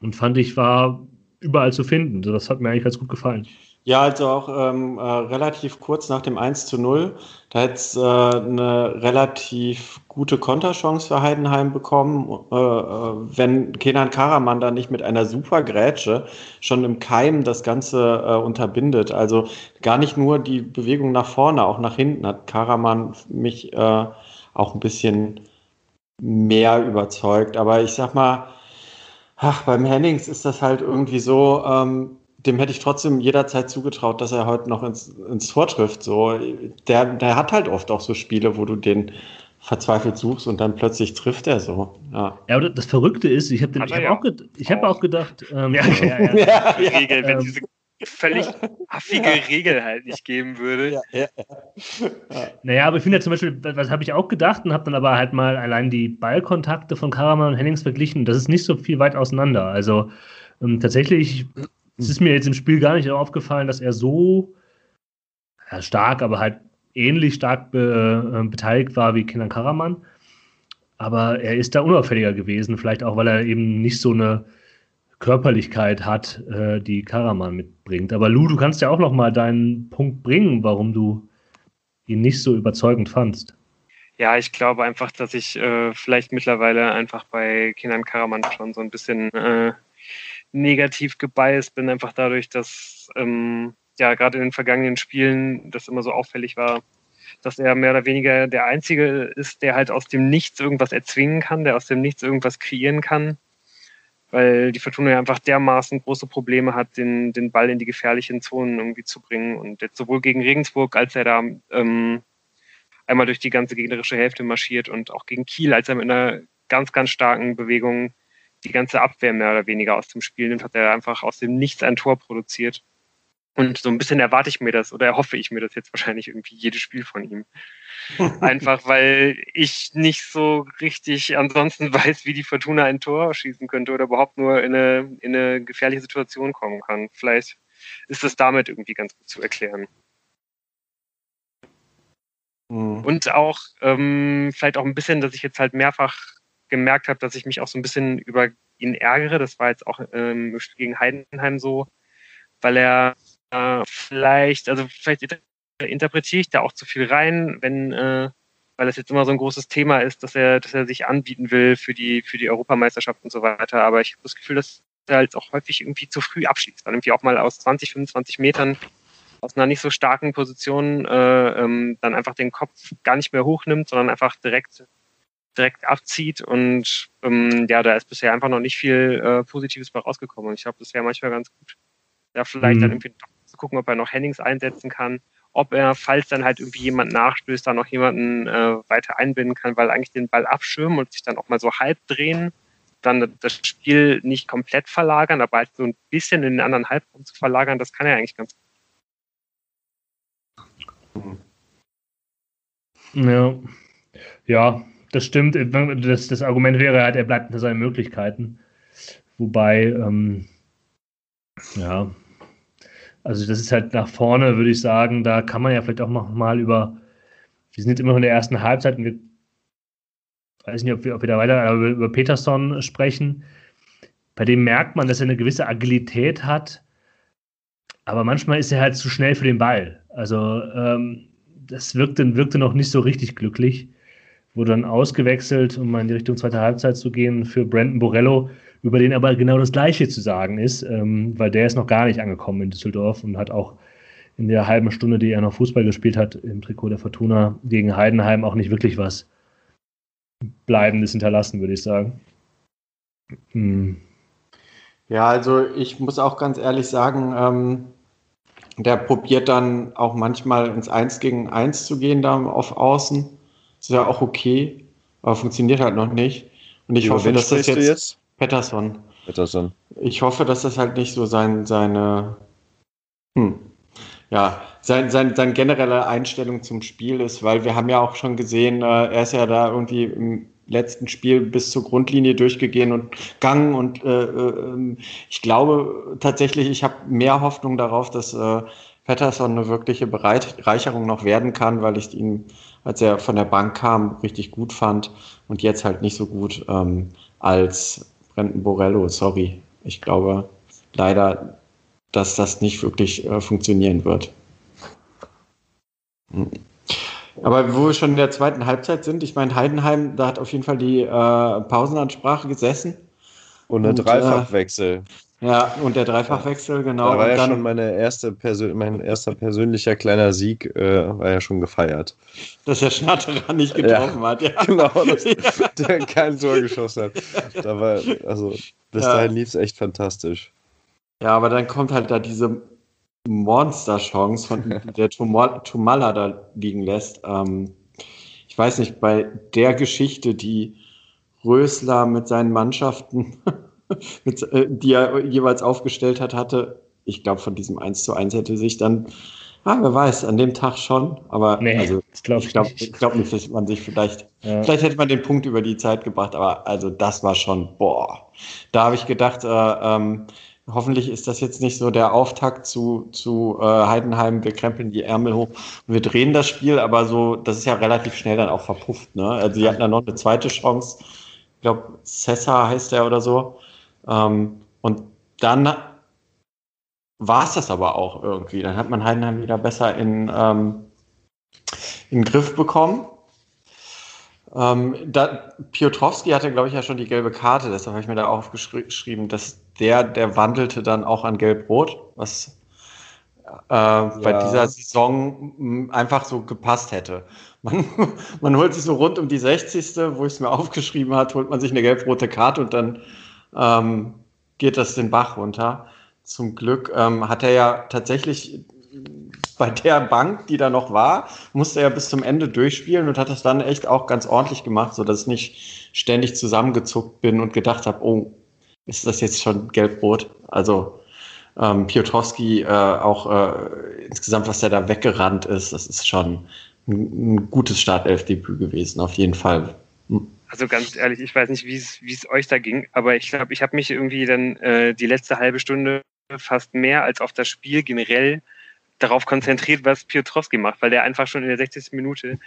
und fand ich, war überall zu finden. Das hat mir eigentlich ganz gut gefallen. Ja, also auch ähm, äh, relativ kurz nach dem 1 zu 0. Da hat es äh, eine relativ gute Konterchance für Heidenheim bekommen. Äh, äh, wenn Kenan Karaman da nicht mit einer super Grätsche schon im Keim das Ganze äh, unterbindet. Also gar nicht nur die Bewegung nach vorne, auch nach hinten hat Karaman mich äh, auch ein bisschen mehr überzeugt. Aber ich sag mal, ach, beim Hennings ist das halt irgendwie so, ähm, dem hätte ich trotzdem jederzeit zugetraut, dass er heute noch ins, ins Tor trifft. So, der, der hat halt oft auch so Spiele, wo du den verzweifelt suchst und dann plötzlich trifft er so. Ja, Ja, aber das Verrückte ist, ich habe hab ja auch, ich hab auch. gedacht, ähm, ja, ja, ja, Regel, wenn diese völlig affige Regel halt nicht geben würde. ja, ja. Naja, aber ich finde ja zum Beispiel, was habe ich auch gedacht und habe dann aber halt mal allein die Ballkontakte von Karaman und Hennings verglichen. Das ist nicht so viel weit auseinander. Also ähm, tatsächlich es ist mir jetzt im Spiel gar nicht aufgefallen, dass er so ja, stark, aber halt ähnlich stark be, äh, beteiligt war wie Kenan Karaman. Aber er ist da unauffälliger gewesen, vielleicht auch, weil er eben nicht so eine Körperlichkeit hat, äh, die Karaman mitbringt. Aber Lou, du kannst ja auch noch mal deinen Punkt bringen, warum du ihn nicht so überzeugend fandst. Ja, ich glaube einfach, dass ich äh, vielleicht mittlerweile einfach bei Kenan Karaman schon so ein bisschen äh, negativ gebiased bin, einfach dadurch, dass ähm, ja gerade in den vergangenen Spielen das immer so auffällig war, dass er mehr oder weniger der Einzige ist, der halt aus dem Nichts irgendwas erzwingen kann, der aus dem Nichts irgendwas kreieren kann, weil die Fortuna ja einfach dermaßen große Probleme hat, den, den Ball in die gefährlichen Zonen irgendwie zu bringen. Und jetzt sowohl gegen Regensburg, als er da ähm, einmal durch die ganze gegnerische Hälfte marschiert und auch gegen Kiel, als er mit einer ganz, ganz starken Bewegung die ganze Abwehr mehr oder weniger aus dem Spiel nimmt, hat er einfach aus dem Nichts ein Tor produziert. Und so ein bisschen erwarte ich mir das oder erhoffe ich mir das jetzt wahrscheinlich irgendwie jedes Spiel von ihm. Einfach weil ich nicht so richtig ansonsten weiß, wie die Fortuna ein Tor schießen könnte oder überhaupt nur in eine, in eine gefährliche Situation kommen kann. Vielleicht ist das damit irgendwie ganz gut zu erklären. Mhm. Und auch ähm, vielleicht auch ein bisschen, dass ich jetzt halt mehrfach gemerkt habe, dass ich mich auch so ein bisschen über ihn ärgere. Das war jetzt auch ähm, gegen Heidenheim so, weil er äh, vielleicht, also vielleicht inter- interpretiere ich da auch zu viel rein, wenn, äh, weil das jetzt immer so ein großes Thema ist, dass er, dass er sich anbieten will für die, für die Europameisterschaft und so weiter. Aber ich habe das Gefühl, dass er halt auch häufig irgendwie zu früh abschließt. Dann irgendwie auch mal aus 20, 25 Metern aus einer nicht so starken Position äh, ähm, dann einfach den Kopf gar nicht mehr hochnimmt, sondern einfach direkt direkt abzieht und ähm, ja, da ist bisher einfach noch nicht viel äh, Positives bei rausgekommen und ich glaube, das wäre manchmal ganz gut, ja vielleicht Mhm. dann irgendwie zu gucken, ob er noch Hennings einsetzen kann, ob er, falls dann halt irgendwie jemand nachstößt, da noch jemanden äh, weiter einbinden kann, weil eigentlich den Ball abschirmen und sich dann auch mal so halb drehen, dann das Spiel nicht komplett verlagern, aber halt so ein bisschen in den anderen Halbraum zu verlagern, das kann er eigentlich ganz gut. Ja, ja das stimmt. Das, das Argument wäre halt, er bleibt unter seinen Möglichkeiten. Wobei, ähm, ja, also das ist halt nach vorne, würde ich sagen, da kann man ja vielleicht auch noch mal über, wir sind jetzt immer noch in der ersten Halbzeit und wir weiß nicht, ob wir, ob wir da weiter über, über Peterson sprechen. Bei dem merkt man, dass er eine gewisse Agilität hat, aber manchmal ist er halt zu schnell für den Ball. Also ähm, das wirkte, wirkte noch nicht so richtig glücklich. Wurde dann ausgewechselt, um mal in die Richtung zweite Halbzeit zu gehen, für Brandon Borello, über den aber genau das Gleiche zu sagen ist, ähm, weil der ist noch gar nicht angekommen in Düsseldorf und hat auch in der halben Stunde, die er noch Fußball gespielt hat, im Trikot der Fortuna gegen Heidenheim auch nicht wirklich was Bleibendes hinterlassen, würde ich sagen. Hm. Ja, also ich muss auch ganz ehrlich sagen, ähm, der probiert dann auch manchmal ins Eins gegen Eins zu gehen da auf Außen. Ist ja auch okay, aber funktioniert halt noch nicht. Und ich Über hoffe, dass das jetzt, jetzt? Pettersson. Pettersson. Ich hoffe, dass das halt nicht so sein, seine, hm, ja, sein, sein, sein generelle Einstellung zum Spiel ist, weil wir haben ja auch schon gesehen, äh, er ist ja da irgendwie im letzten Spiel bis zur Grundlinie durchgegangen und gegangen und äh, äh, ich glaube tatsächlich, ich habe mehr Hoffnung darauf, dass äh, Patterson eine wirkliche Bereicherung noch werden kann, weil ich ihn, als er von der Bank kam, richtig gut fand und jetzt halt nicht so gut ähm, als Brandon Borello. Sorry, ich glaube leider, dass das nicht wirklich äh, funktionieren wird. Hm. Aber wo wir schon in der zweiten Halbzeit sind, ich meine, Heidenheim, da hat auf jeden Fall die äh, Pausenansprache gesessen. Und ein Dreifachwechsel. Äh, ja, und der Dreifachwechsel, genau. Da war und ja dann, schon meine erste Persön mein erster persönlicher kleiner Sieg, äh, war ja schon gefeiert. Dass der Schnatterer nicht getroffen ja, hat, ja. Genau, dass der kein Tor geschossen hat. Da war, also, bis ja. dahin lief es echt fantastisch. Ja, aber dann kommt halt da diese Monster-Chance, von der Tomala da liegen lässt. Ähm, ich weiß nicht, bei der Geschichte, die Rösler mit seinen Mannschaften, mit, äh, die er jeweils aufgestellt hat, hatte, ich glaube, von diesem 1 zu 1 hätte sich dann, ah, wer weiß, an dem Tag schon, aber nee, also, glaub ich glaube ich glaub nicht, dass man sich vielleicht, ja. vielleicht hätte man den Punkt über die Zeit gebracht, aber also das war schon, boah, da habe ich gedacht, äh, ähm, hoffentlich ist das jetzt nicht so der Auftakt zu, zu äh, Heidenheim, wir krempeln die Ärmel hoch und wir drehen das Spiel, aber so, das ist ja relativ schnell dann auch verpufft. Ne? Also sie hatten dann noch eine zweite Chance, ich glaube, Cessa heißt der oder so. Ähm, und dann war es das aber auch irgendwie. Dann hat man Heidenheim wieder besser in, ähm, in den Griff bekommen. Ähm, da, Piotrowski hatte, glaube ich, ja schon die gelbe Karte, deshalb habe ich mir da aufgeschrieben, dass der, der wandelte dann auch an Gelb-Rot, was äh, ja. bei dieser Saison hm, einfach so gepasst hätte. Man, man holt sich so rund um die 60. wo ich es mir aufgeschrieben hat, holt man sich eine gelb-rote Karte und dann ähm, geht das den Bach runter. Zum Glück ähm, hat er ja tatsächlich bei der Bank, die da noch war, musste er bis zum Ende durchspielen und hat das dann echt auch ganz ordentlich gemacht, sodass ich nicht ständig zusammengezuckt bin und gedacht habe, oh, ist das jetzt schon gelb-rot? Also ähm, Piotrowski äh, auch äh, insgesamt, was der da weggerannt ist, das ist schon ein, ein gutes Startelfdebüt gewesen, auf jeden Fall. Also ganz ehrlich, ich weiß nicht, wie es euch da ging, aber ich glaube, ich habe mich irgendwie dann äh, die letzte halbe Stunde fast mehr als auf das Spiel generell darauf konzentriert, was Piotrowski macht, weil der einfach schon in der 60. Minute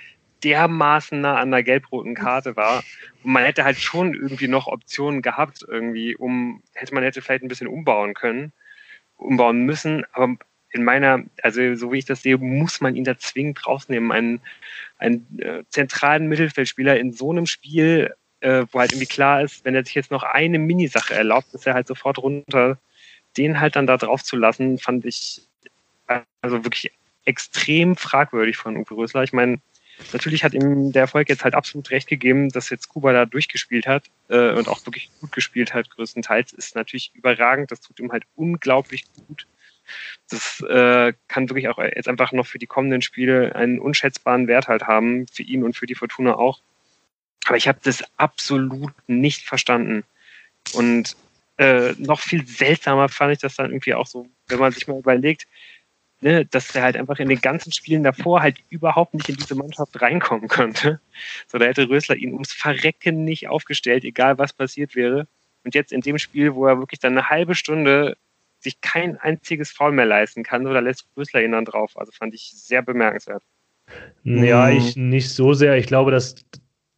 dermaßen nah an der gelb-roten Karte war. Und man hätte halt schon irgendwie noch Optionen gehabt, irgendwie, um, hätte man hätte vielleicht ein bisschen umbauen können, umbauen müssen, aber in meiner, also so wie ich das sehe, muss man ihn da zwingend rausnehmen. Einen, einen äh, zentralen Mittelfeldspieler in so einem Spiel, äh, wo halt irgendwie klar ist, wenn er sich jetzt noch eine Minisache erlaubt, ist er halt sofort runter. Den halt dann da drauf zu lassen, fand ich also wirklich extrem fragwürdig von Uwe Rösler. Ich meine, natürlich hat ihm der Erfolg jetzt halt absolut recht gegeben, dass jetzt Kuba da durchgespielt hat äh, und auch wirklich gut gespielt hat, größtenteils, ist natürlich überragend. Das tut ihm halt unglaublich gut. Das äh, kann wirklich auch jetzt einfach noch für die kommenden Spiele einen unschätzbaren Wert halt haben, für ihn und für die Fortuna auch. Aber ich habe das absolut nicht verstanden. Und äh, noch viel seltsamer fand ich das dann irgendwie auch so, wenn man sich mal überlegt, ne, dass er halt einfach in den ganzen Spielen davor halt überhaupt nicht in diese Mannschaft reinkommen könnte. So, da hätte Rösler ihn ums Verrecken nicht aufgestellt, egal was passiert wäre. Und jetzt in dem Spiel, wo er wirklich dann eine halbe Stunde sich kein einziges Foul mehr leisten kann, da lässt Rösler ihn dann drauf. Also fand ich sehr bemerkenswert. Ja, ich nicht so sehr. Ich glaube, dass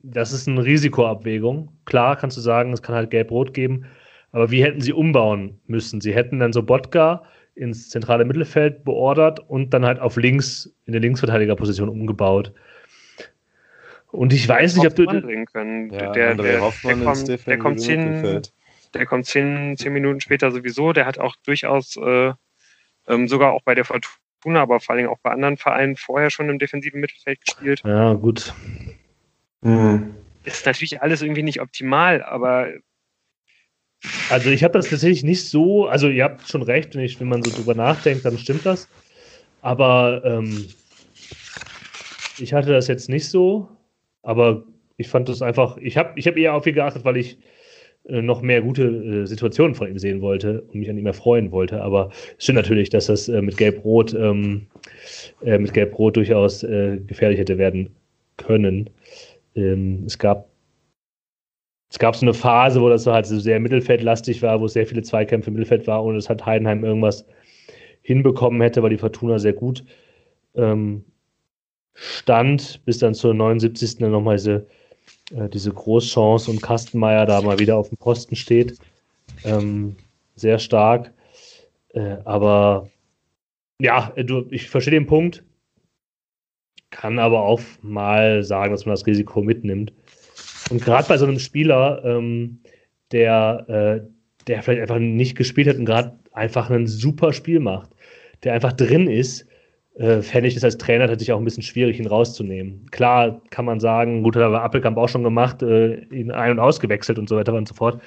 das ist eine Risikoabwägung. Klar kannst du sagen, es kann halt gelb-rot geben, aber wie hätten sie umbauen müssen? Sie hätten dann so Botka ins zentrale Mittelfeld beordert und dann halt auf links, in der Linksverteidigerposition umgebaut. Und ich weiß nicht, ob du. Können. Ja, der, der, Hoffmann der, ins kommt, der kommt zehn, Mittelfeld. Der kommt zehn, zehn Minuten später sowieso. Der hat auch durchaus äh, ähm, sogar auch bei der Fortuna, aber vor allem auch bei anderen Vereinen vorher schon im defensiven Mittelfeld gespielt. Ja, gut. Mhm. Ist natürlich alles irgendwie nicht optimal, aber Also ich habe das tatsächlich nicht so, also ihr habt schon recht, wenn, ich, wenn man so drüber nachdenkt, dann stimmt das. Aber ähm, ich hatte das jetzt nicht so, aber ich fand das einfach, ich habe ich hab eher auf ihn geachtet, weil ich äh, noch mehr gute äh, Situationen von ihm sehen wollte und mich an ihm erfreuen wollte. Aber es stimmt natürlich, dass das äh, mit Gelb-Rot ähm, äh, mit Gelb-Rot durchaus äh, gefährlich hätte werden können. Ähm, es gab es gab so eine Phase, wo das so halt so sehr mittelfeldlastig war, wo es sehr viele Zweikämpfe im Mittelfeld war und es hat Heidenheim irgendwas hinbekommen hätte, weil die Fortuna sehr gut ähm, stand, bis dann zur 79. dann nochmal diese, äh, diese Großchance und Kastenmeier da mal wieder auf dem Posten steht. Ähm, sehr stark. Äh, aber ja, du, ich verstehe den Punkt. Kann aber auch mal sagen, dass man das Risiko mitnimmt. Und gerade bei so einem Spieler, ähm, der, äh, der vielleicht einfach nicht gespielt hat und gerade einfach ein super Spiel macht, der einfach drin ist, äh, fände ich es als Trainer tatsächlich auch ein bisschen schwierig, ihn rauszunehmen. Klar kann man sagen, gut, hat aber Appelkamp auch schon gemacht, äh, ihn ein- und ausgewechselt und so weiter und so fort.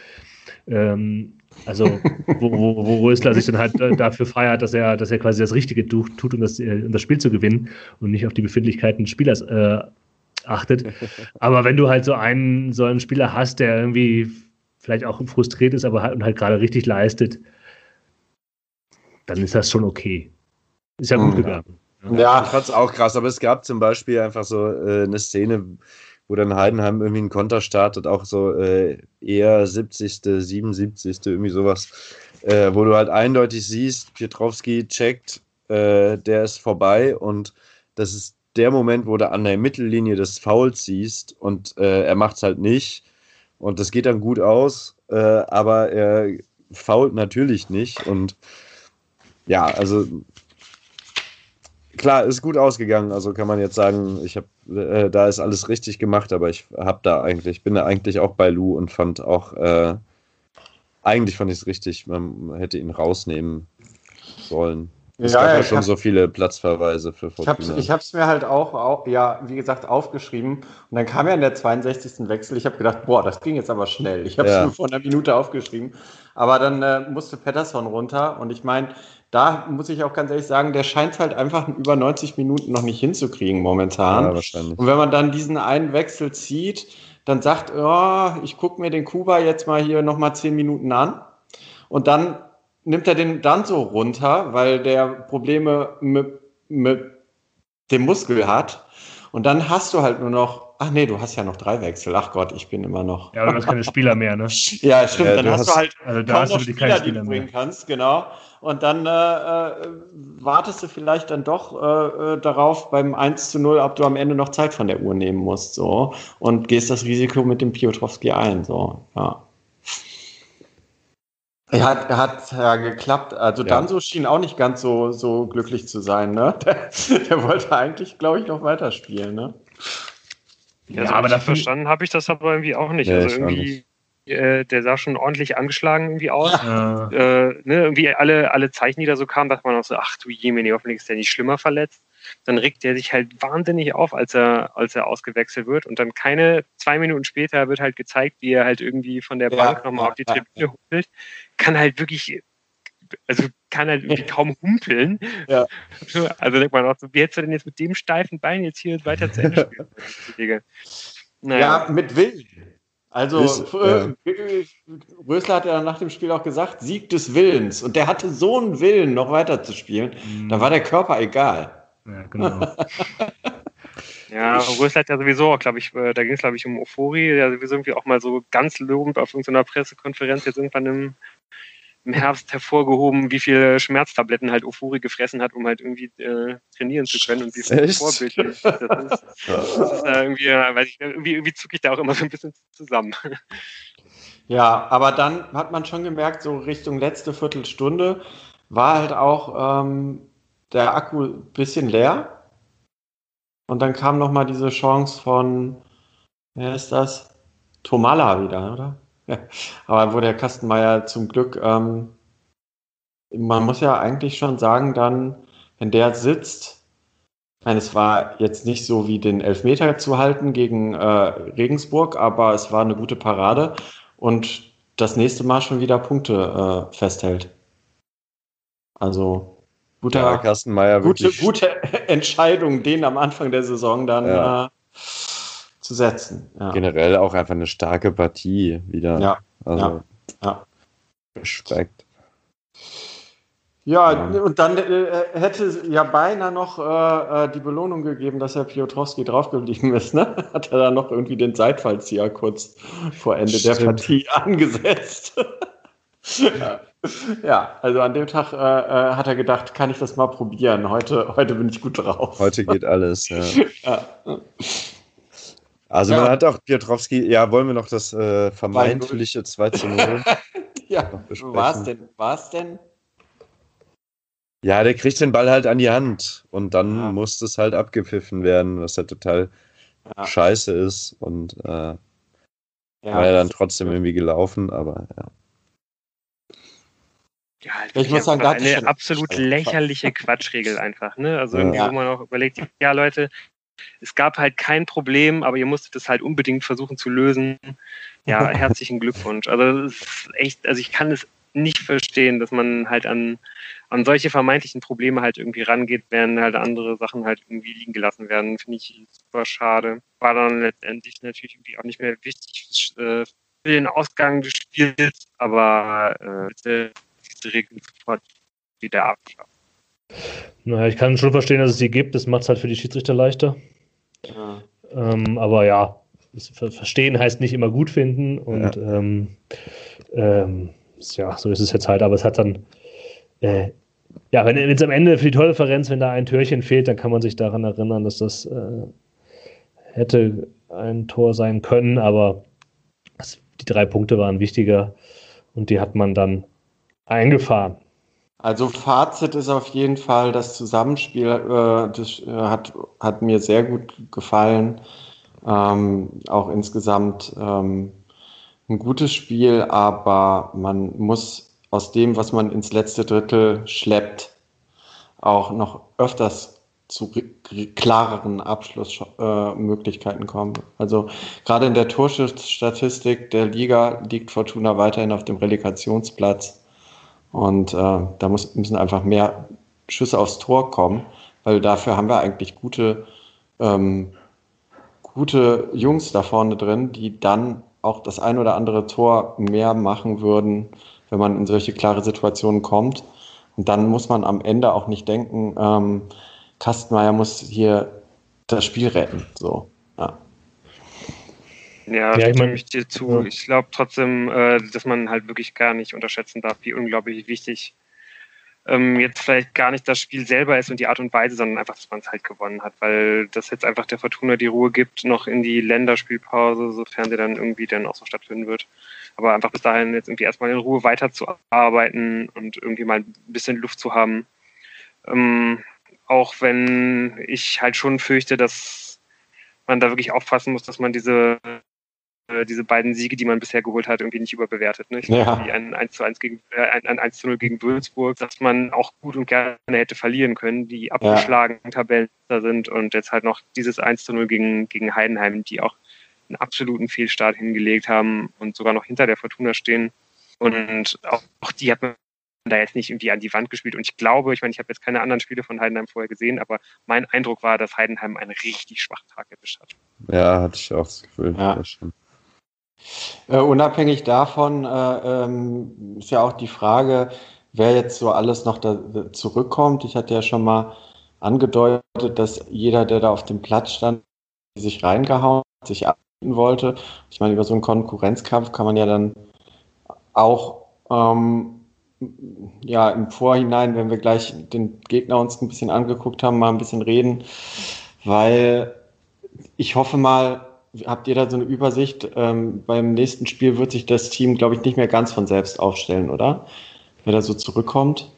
Ähm, also, wo, wo, wo Rösler sich dann halt dafür feiert, dass er, dass er quasi das Richtige tu- tut, um das, äh, um das Spiel zu gewinnen und nicht auf die Befindlichkeiten des Spielers äh, achtet. Aber wenn du halt so einen, so einen Spieler hast, der irgendwie vielleicht auch frustriert ist, aber halt, halt gerade richtig leistet, dann ist das schon okay. Ist ja gut Mhm. gegangen. Ja, Ich fand's auch krass, aber es gab zum Beispiel einfach so äh, eine Szene, wo dann Heidenheim irgendwie einen Konter startet, auch so äh, eher 70., 77., irgendwie sowas, äh, wo du halt eindeutig siehst, Pietrowski checkt, äh, der ist vorbei und das ist der Moment, wo du an der Mittellinie des Fouls siehst und äh, er macht's halt nicht und das geht dann gut aus, äh, aber er fault natürlich nicht und ja, also klar, ist gut ausgegangen. Also kann man jetzt sagen, ich habe äh, da ist alles richtig gemacht, aber ich habe da eigentlich, bin da eigentlich auch bei Lou und fand auch, äh, eigentlich fand ich es richtig, man hätte ihn rausnehmen sollen. Es Ja, gab ja, ja schon hab- so viele Platzverweise für Ich habe Fortuna. es mir halt auch, auch, ja, wie gesagt, aufgeschrieben. Und dann kam ja in der 62. Wechsel. Ich habe gedacht, boah, das ging jetzt aber schnell. Ich habe es Ja. nur vor einer Minute aufgeschrieben. Aber dann äh, musste Pettersson runter. Und ich meine, da muss ich auch ganz ehrlich sagen, der scheint halt einfach über 90 Minuten noch nicht hinzukriegen momentan. ja, wahrscheinlich. Und wenn man dann diesen einen Wechsel zieht, dann sagt, oh, ich gucke mir den Kuba jetzt mal hier nochmal 10 Minuten an. Und dann nimmt er den dann so runter, weil der Probleme mit, mit dem Muskel hat. Und dann hast du halt nur noch, ach nee, du hast ja noch drei Wechsel. Ach Gott, ich bin immer noch. Ja, aber du hast keine Spieler mehr, ne? Ja, stimmt. Ja, dann du hast, hast- du halt Also da kaum hast du noch Spieler, keine die du Spieler bringen mehr. kannst, genau. Und dann äh, äh, wartest du vielleicht dann doch äh, äh, darauf beim 1 zu 0, ob du am Ende noch Zeit von der Uhr nehmen musst, so. Und gehst das Risiko mit dem Piotrowski ein, so, ja. Er hat, er hat ja geklappt. Also Ja. Danso schien auch nicht ganz so, so glücklich zu sein, ne? Der, der wollte eigentlich, glaube ich, noch weiterspielen, ne? Ja, Ja, so aber dafür- verstanden habe ich das aber irgendwie auch nicht. Nee, also irgendwie, äh, der sah schon ordentlich angeschlagen irgendwie aus. Äh, äh, ne, irgendwie alle, alle Zeichen, die da so kamen, dachte man auch so, ach du Jemini, hoffentlich ist der nicht schlimmer verletzt. Dann regt der sich halt wahnsinnig auf, als er, als er ausgewechselt wird. Und dann keine zwei Minuten später wird halt gezeigt, wie er halt irgendwie von der Ja, Bank nochmal ja, auf die ja, Tribüne humpelt. Kann halt wirklich, also kann halt irgendwie kaum humpeln. Ja. Also denkt man auch so, wie hättest du denn jetzt mit dem steifen Bein jetzt hier weiter zu Ende spielen Kollege? Ja, mit Willen. Also, Ist- äh, Rösler hat ja nach dem Spiel auch gesagt, Sieg des Willens. Und der hatte so einen Willen, noch weiter zu spielen. Da war der Körper egal. ja, genau. Ja, Rösler hat ja sowieso auch, glaube ich, äh, da ging es, glaube ich, um Euphorie, der sowieso irgendwie auch mal so ganz lobend auf irgendeiner Pressekonferenz jetzt irgendwann im, im Herbst hervorgehoben, wie viele Schmerztabletten halt Euphorie gefressen hat, um halt irgendwie äh, trainieren zu können und wie Echt? vorbildlich das ist. Das ist äh, irgendwie, weiß ich, irgendwie, irgendwie zucke ich da auch immer so ein bisschen zusammen. Ja, aber dann hat man schon gemerkt, so Richtung letzte Viertelstunde war halt auch ähm, der Akku ein bisschen leer. Und dann kam nochmal diese Chance von wer ist das? Tomala wieder, oder? Aber wo der Kastenmeier zum Glück, ähm, man muss ja eigentlich schon sagen, dann, wenn der sitzt, ich meine, es war jetzt nicht so wie den Elfmeter zu halten gegen äh, Regensburg, aber es war eine gute Parade und das nächste Mal schon wieder Punkte äh, festhält. Also guter, Ja, Kastenmeier gute, wirklich. gute Entscheidung, den am Anfang der Saison dann Ja. äh, zu setzen. Ja. Generell auch einfach eine starke Partie wieder. Ja, Also ja. Respekt. Ja, Ja. und dann äh, hätte ja beinahe noch äh, äh, die Belohnung gegeben, dass Herr Piotrowski draufgeblieben ist. Ne? Hat er dann noch irgendwie den Seitfallzieher kurz vor Ende der Stimmt. Partie angesetzt. ja. ja, also an dem Tag äh, äh, hat er gedacht, kann ich das mal probieren. Heute, heute bin ich gut drauf. Heute geht alles. Ja. Ja. Also Ja. man hat auch Piotrowski, ja, wollen wir noch das äh, vermeintliche 2 zu 0? ja. noch besprechen. War es denn? War's denn? Ja, der kriegt den Ball halt an die Hand und dann Ja. muss das halt abgepfiffen werden, was halt total Ja. scheiße ist und äh, Ja, war ja dann trotzdem irgendwie gelaufen, aber ja. Ja, halt Ich muss sagen, da eine absolut Also, lächerliche Quatschregel einfach. Ne? Also Ja. irgendwie, Ja. wo man auch überlegt, ja Leute, es gab halt kein Problem, aber ihr musstet es halt unbedingt versuchen zu lösen. Ja, herzlichen Glückwunsch. Also es ist echt, also ich kann es nicht verstehen, dass man halt an, an solche vermeintlichen Probleme halt irgendwie rangeht, während halt andere Sachen halt irgendwie liegen gelassen werden. Finde ich super schade. War dann letztendlich natürlich irgendwie auch nicht mehr wichtig äh, für den Ausgang des Spiels, aber äh, bitte diese Regeln sofort wieder abschaffen. Naja, ich kann schon verstehen, dass es die gibt. Das macht es halt für die Schiedsrichter leichter. Ja. Ähm, aber ja, verstehen heißt nicht immer gut finden. Und ähm, ähm, s- ja, so ist es jetzt halt. Aber es hat dann, äh, ja, wenn es am Ende für die Tordifferenz, wenn da ein Türchen fehlt, dann kann man sich daran erinnern, dass das äh, hätte ein Tor sein können. Aber die drei Punkte waren wichtiger und die hat man dann eingefahren. Also Fazit ist auf jeden Fall, das Zusammenspiel äh, das, äh, hat, hat mir sehr gut gefallen. Ähm, auch insgesamt ähm, ein gutes Spiel, aber man muss aus dem, was man ins letzte Drittel schleppt, auch noch öfters zu klareren Abschlussmöglichkeiten äh, kommen. Also gerade in der Torschussstatistik der Liga liegt Fortuna weiterhin auf dem Relegationsplatz. Und äh, da muss, müssen einfach mehr Schüsse aufs Tor kommen, weil dafür haben wir eigentlich gute, ähm, gute Jungs da vorne drin, die dann auch das ein oder andere Tor mehr machen würden, wenn man in solche klare Situationen kommt. Und dann muss man am Ende auch nicht denken, ähm, Kastenmeier muss hier das Spiel retten. So, ja. Ja, Ja, ich stimme mein- ich dir zu. ja. Ich glaube trotzdem, äh, dass man halt wirklich gar nicht unterschätzen darf, wie unglaublich wichtig ähm, jetzt vielleicht gar nicht das Spiel selber ist und die Art und Weise, sondern einfach, dass man es halt gewonnen hat, weil das jetzt einfach der Fortuna die Ruhe gibt, noch in die Länderspielpause, sofern sie dann irgendwie dann auch so stattfinden wird. Aber einfach bis dahin jetzt irgendwie erstmal in Ruhe weiterzuarbeiten und irgendwie mal ein bisschen Luft zu haben. Ähm, auch wenn ich halt schon fürchte, dass man da wirklich aufpassen muss, dass man diese diese beiden Siege, die man bisher geholt hat, irgendwie nicht überbewertet. Ne? Ich Ja. glaube, wie ein 1 zu 1 gegen, äh, ein, ein 1 zu 0 gegen Würzburg, dass man auch gut und gerne hätte verlieren können, die abgeschlagen Tabellenster sind und jetzt halt noch dieses 1 zu 0 gegen, gegen Heidenheim, die auch einen absoluten Fehlstart hingelegt haben und sogar noch hinter der Fortuna stehen. Und auch, auch die hat man da jetzt nicht irgendwie an die Wand gespielt. Und ich glaube, ich meine, ich habe jetzt keine anderen Spiele von Heidenheim vorher gesehen, aber mein Eindruck war, dass Heidenheim einen richtig schwachen Tag erwischt hat. Ja, hatte ich auch das Gefühl. Ja. Das stimmt. Äh, unabhängig davon äh, ähm, ist ja auch die Frage, wer jetzt so alles noch da, zurückkommt. Ich hatte ja schon mal angedeutet, dass jeder, der da auf dem Platz stand, sich reingehauen, hat, sich abbieten wollte. Ich meine, über so einen Konkurrenzkampf kann man ja dann auch ähm, ja im Vorhinein, wenn wir gleich den Gegner uns ein bisschen angeguckt haben, mal ein bisschen reden, weil ich hoffe mal, habt ihr da so eine Übersicht? Ähm, beim nächsten Spiel wird sich das Team, glaube ich, nicht mehr ganz von selbst aufstellen, oder? Wer da so zurückkommt.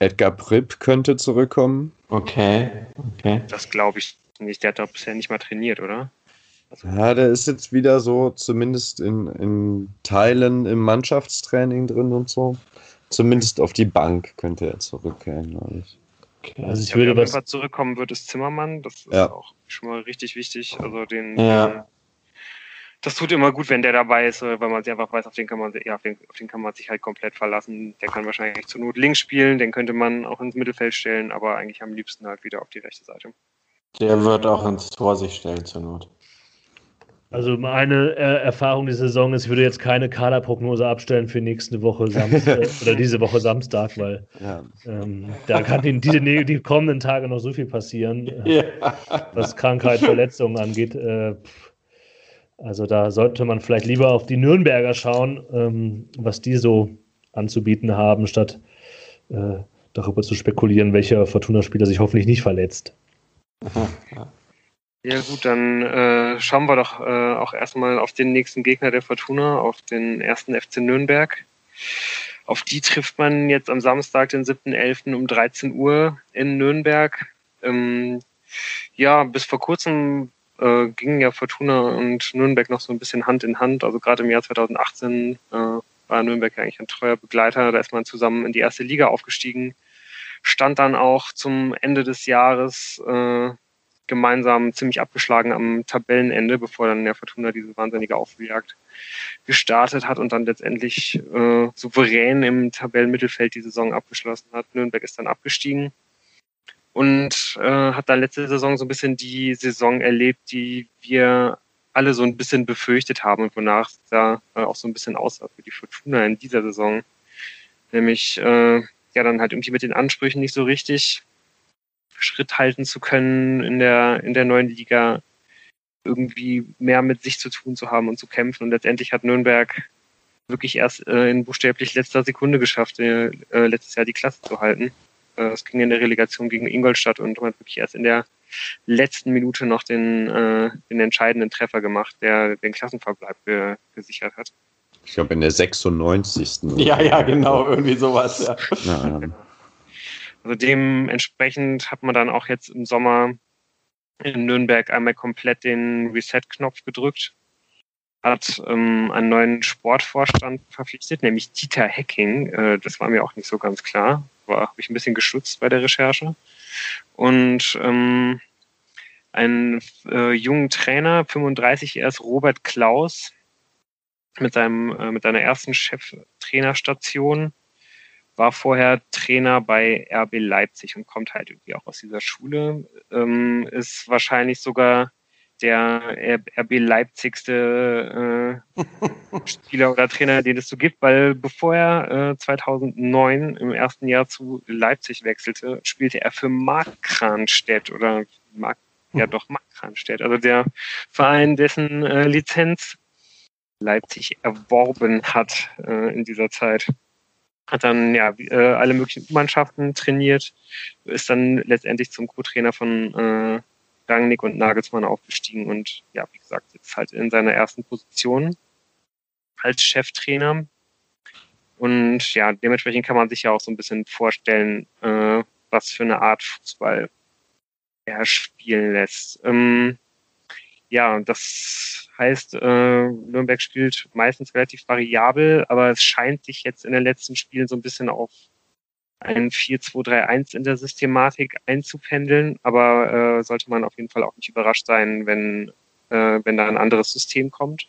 Edgar Pripp könnte zurückkommen. Okay, okay. Das glaube ich nicht. Der hat doch bisher nicht mal trainiert, oder? Ja, der ist jetzt wieder so, zumindest in, in Teilen im Mannschaftstraining drin und so. Zumindest auf die Bank könnte er zurückkehren, glaube ich. Okay. Also ich ja, würde was zurückkommen wird, ist Zimmermann. Das ist ja. auch schon mal richtig wichtig. Also den, ja. das tut immer gut, wenn der dabei ist, weil man sich einfach weiß, auf den kann man, ja, auf den, auf den kann man sich halt komplett verlassen. Der kann wahrscheinlich zur Not links spielen, den könnte man auch ins Mittelfeld stellen, aber eigentlich am liebsten halt wieder auf die rechte Seite. Der wird auch ins Tor sich stellen zur Not. Also meine äh, Erfahrung dieser Saison ist, ich würde jetzt keine Kaderprognose abstellen für nächste Woche Samstag oder diese Woche Samstag, weil ja. ähm, da kann in diese, die kommenden Tage noch so viel passieren, äh, ja. was Krankheit, Verletzungen angeht. Äh, also da sollte man vielleicht lieber auf die Nürnberger schauen, ähm, was die so anzubieten haben, statt äh, darüber zu spekulieren, welcher Fortuna-Spieler sich hoffentlich nicht verletzt. Ja. Ja gut, dann äh, schauen wir doch äh, auch erstmal auf den nächsten Gegner der Fortuna, auf den ersten FC Nürnberg. Auf die trifft man jetzt am Samstag, den 7.11. um 13 Uhr in Nürnberg. Ähm, ja, bis vor kurzem äh, gingen ja Fortuna und Nürnberg noch so ein bisschen Hand in Hand. Also gerade im Jahr 2018 äh, war Nürnberg eigentlich ein treuer Begleiter. Da ist man zusammen in die erste Liga aufgestiegen. Stand dann auch zum Ende des Jahres äh, gemeinsam ziemlich abgeschlagen am Tabellenende, bevor dann der Fortuna diese wahnsinnige Aufholjagd gestartet hat und dann letztendlich äh, souverän im Tabellenmittelfeld die Saison abgeschlossen hat. Nürnberg ist dann abgestiegen und äh, hat dann letzte Saison so ein bisschen die Saison erlebt, die wir alle so ein bisschen befürchtet haben und wonach es da äh, auch so ein bisschen aussah für die Fortuna in dieser Saison. Nämlich äh, ja dann halt irgendwie mit den Ansprüchen nicht so richtig Schritt halten zu können in der, in der neuen Liga, irgendwie mehr mit sich zu tun zu haben und zu kämpfen. Und letztendlich hat Nürnberg wirklich erst äh, in buchstäblich letzter Sekunde geschafft, äh, letztes Jahr die Klasse zu halten. Äh, es ging in der Relegation gegen Ingolstadt und man hat wirklich erst in der letzten Minute noch den, äh, den entscheidenden Treffer gemacht, der den Klassenverbleib ge gesichert hat. Ich glaube in der 96. Ja, ja, genau, irgendwie sowas. Ja. ja, ja. Also dementsprechend hat man dann auch jetzt im Sommer in Nürnberg einmal komplett den Reset-Knopf gedrückt, hat ähm, einen neuen Sportvorstand verpflichtet, nämlich Dieter Hecking. Äh, das war mir auch nicht so ganz klar, war habe ich ein bisschen geschützt bei der Recherche. Und ähm, einen äh, jungen Trainer, 35 erst Robert Klaus, mit seinem äh, mit seiner ersten Cheftrainerstation war vorher Trainer bei RB Leipzig und kommt halt irgendwie auch aus dieser Schule. Ähm, ist wahrscheinlich sogar der RB Leipzigste äh, Spieler oder Trainer, den es so gibt, weil bevor er äh, 2009 im ersten Jahr zu Leipzig wechselte, spielte er für Mark Kranstedt oder Mark, ja doch Mark Kranstedt, also der Verein, dessen äh, Lizenz Leipzig erworben hat äh, in dieser Zeit hat dann ja äh, alle möglichen Mannschaften trainiert, ist dann letztendlich zum Co-Trainer von äh, Rangnick und Nagelsmann aufgestiegen und ja, wie gesagt, jetzt halt in seiner ersten Position als Cheftrainer. Und ja, dementsprechend kann man sich ja auch so ein bisschen vorstellen, äh, was für eine Art Fußball er spielen lässt. Ähm, ja, das heißt, äh, Nürnberg spielt meistens relativ variabel, aber es scheint sich jetzt in den letzten Spielen so ein bisschen auf ein 4-2-3-1 in der Systematik einzupendeln, aber äh, sollte man auf jeden Fall auch nicht überrascht sein, wenn, äh, wenn da ein anderes System kommt.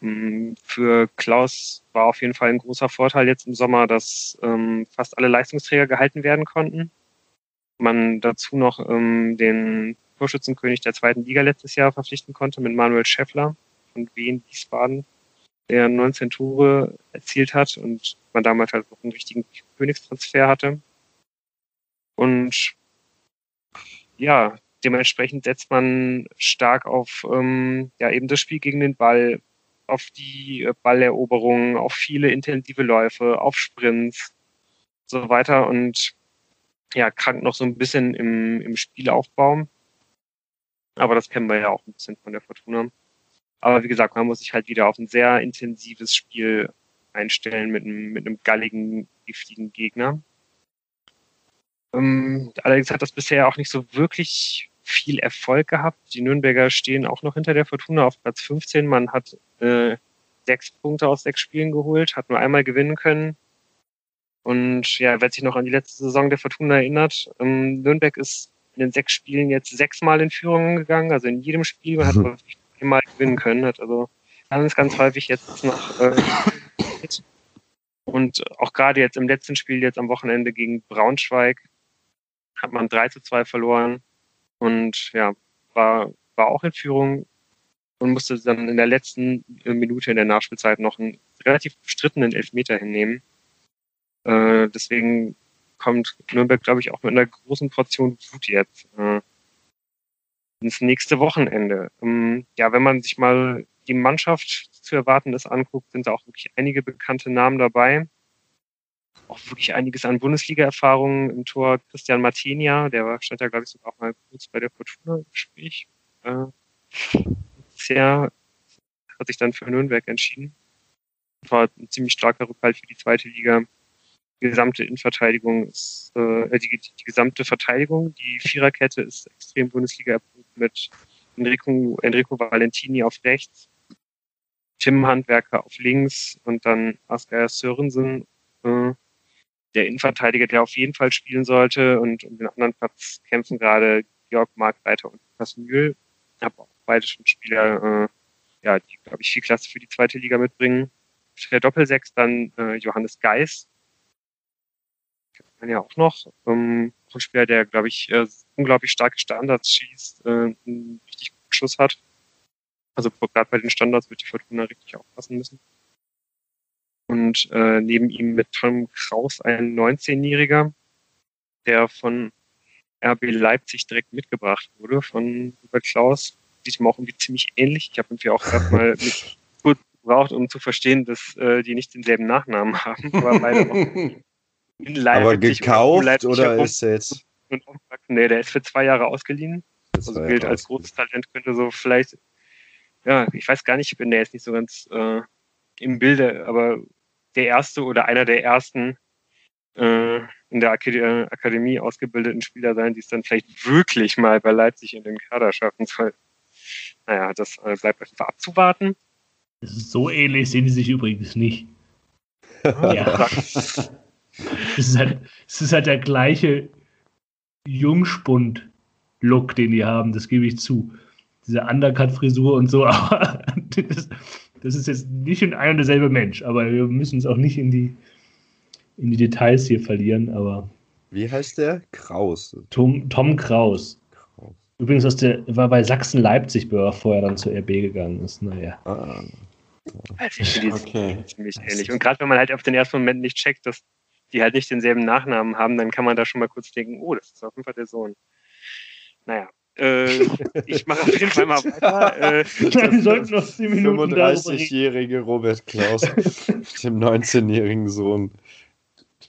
Mm, für Klaus war auf jeden Fall ein großer Vorteil jetzt im Sommer, dass ähm, fast alle Leistungsträger gehalten werden konnten. Man dazu noch ähm, den Torschützenkönig der zweiten Liga letztes Jahr verpflichten konnte mit Manuel Schäffler von Wien Wiesbaden, der 19 Tore erzielt hat und man damals halt auch einen richtigen Königstransfer hatte. Und ja, dementsprechend setzt man stark auf ähm, ja eben das Spiel gegen den Ball, auf die Balleroberung, auf viele intensive Läufe, auf Sprints so weiter und ja, krankt noch so ein bisschen im, im Spielaufbau. Aber das kennen wir ja auch ein bisschen von der Fortuna. Aber wie gesagt, man muss sich halt wieder auf ein sehr intensives Spiel einstellen mit einem, mit einem galligen, giftigen Gegner. Ähm, allerdings hat das bisher auch nicht so wirklich viel Erfolg gehabt. Die Nürnberger stehen auch noch hinter der Fortuna auf Platz 15. Man hat äh, sechs Punkte aus sechs Spielen geholt, hat nur einmal gewinnen können. Und ja, wer sich noch an die letzte Saison der Fortuna erinnert, ähm, Nürnberg ist in den sechs Spielen jetzt sechsmal in Führung gegangen, also in jedem Spiel man hat man immer gewinnen können, hat also ganz, ganz häufig jetzt noch äh, und auch gerade jetzt im letzten Spiel, jetzt am Wochenende gegen Braunschweig, hat man 3 zu 2 verloren und ja, war, war auch in Führung und musste dann in der letzten Minute in der Nachspielzeit noch einen relativ bestrittenen Elfmeter hinnehmen. Äh, deswegen kommt Nürnberg, glaube ich, auch mit einer großen Portion Wut jetzt äh, ins nächste Wochenende. Ähm, ja, wenn man sich mal die Mannschaft zu erwarten ist anguckt, sind da auch wirklich einige bekannte Namen dabei. Auch wirklich einiges an Bundesliga-Erfahrungen im Tor. Christian Martinia, der stand ja, glaube ich, sogar auch mal kurz bei der Fortuna im Gespräch. Äh, bisher hat sich dann für Nürnberg entschieden. War ein ziemlich starker Rückhalt für die zweite Liga die gesamte Innenverteidigung ist, äh, die, die gesamte Verteidigung, die Viererkette ist extrem Bundesliga mit Enrico, Enrico Valentini auf rechts, Tim Handwerker auf links und dann Asger Sörensen, äh, der Innenverteidiger, der auf jeden Fall spielen sollte und um den anderen Platz kämpfen gerade Georg Markreiter und Lukas Mühl. Aber auch beide schon Spieler, äh, ja, die, glaube ich, viel Klasse für die zweite Liga mitbringen. Für der Doppelsechs dann äh, Johannes Geis, man ja auch noch. Ähm, ein Spieler, der, glaube ich, äh, unglaublich starke Standards schießt, äh, einen richtig guten Schuss hat. Also gerade bei den Standards wird die Fortuna richtig aufpassen müssen. Und äh, neben ihm mit Tom Kraus ein 19-Jähriger, der von RB Leipzig direkt mitgebracht wurde, von Robert Klaus. Sieht ihm auch irgendwie ziemlich ähnlich. Ich habe irgendwie auch gerade mal mit gut gebraucht, um zu verstehen, dass äh, die nicht denselben Nachnamen haben, aber beide in Leipzig. Aber gekauft Leipzig oder ist er jetzt? Nee, der ist für zwei Jahre ausgeliehen. Also gilt als großes Talent, könnte so vielleicht, ja, ich weiß gar nicht, ich bin der jetzt nicht so ganz äh, im Bilde, aber der erste oder einer der ersten äh, in der Akad Akademie ausgebildeten Spieler sein, die es dann vielleicht wirklich mal bei Leipzig in den Kader schaffen soll. Naja, das äh, bleibt einfach abzuwarten. So ähnlich sehen die sich übrigens nicht. ja. Es ist halt, es ist halt der gleiche Jungspund-Look, den die haben, das gebe ich zu. Diese Undercut-Frisur und so, aber das, das, ist jetzt nicht ein und derselbe Mensch, aber wir müssen uns auch nicht in die, in die Details hier verlieren, aber. Wie heißt der? Kraus. Tom, Tom Kraus. Kraus. Übrigens aus der, war bei Sachsen-Leipzig, bevor er vorher dann zur RB gegangen ist. Naja. Ah. Also ich finde okay. ziemlich ähnlich. Und gerade wenn man halt auf den ersten Moment nicht checkt, dass die halt nicht denselben Nachnamen haben, dann kann man da schon mal kurz denken, oh, das ist auf jeden Fall der Sohn. Naja, äh, ich mache auf jeden Fall mal weiter. Äh, wir sollten noch 10 Minuten 35-jährige Robert Klaus mit dem 19-jährigen Sohn.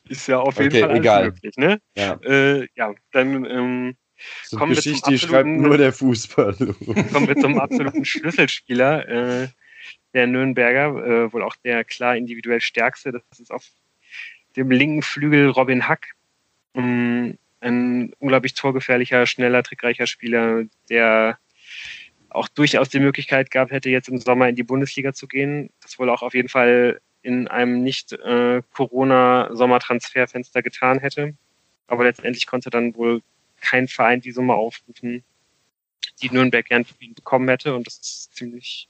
Ist ja auf jeden okay, Fall egal. möglich, ne? Ja, äh, ja dann ähm, so kommen Geschichte, wir zum schreibt nur der Fußball. kommen wir zum absoluten Schlüsselspieler äh, der Nürnberger, äh, wohl auch der klar individuell stärkste. Das ist auf dem linken Flügel Robin Hack. Ähm, ein unglaublich torgefährlicher, schneller, trickreicher Spieler, der auch durchaus die Möglichkeit gehabt hätte, jetzt im Sommer in die Bundesliga zu gehen. Das wohl auch auf jeden Fall in einem nicht äh, getan hätte. Aber letztendlich konnte dann wohl kein Verein die Summe aufrufen, die Nürnberg gern für ihn bekommen hätte. Und das ist ziemlich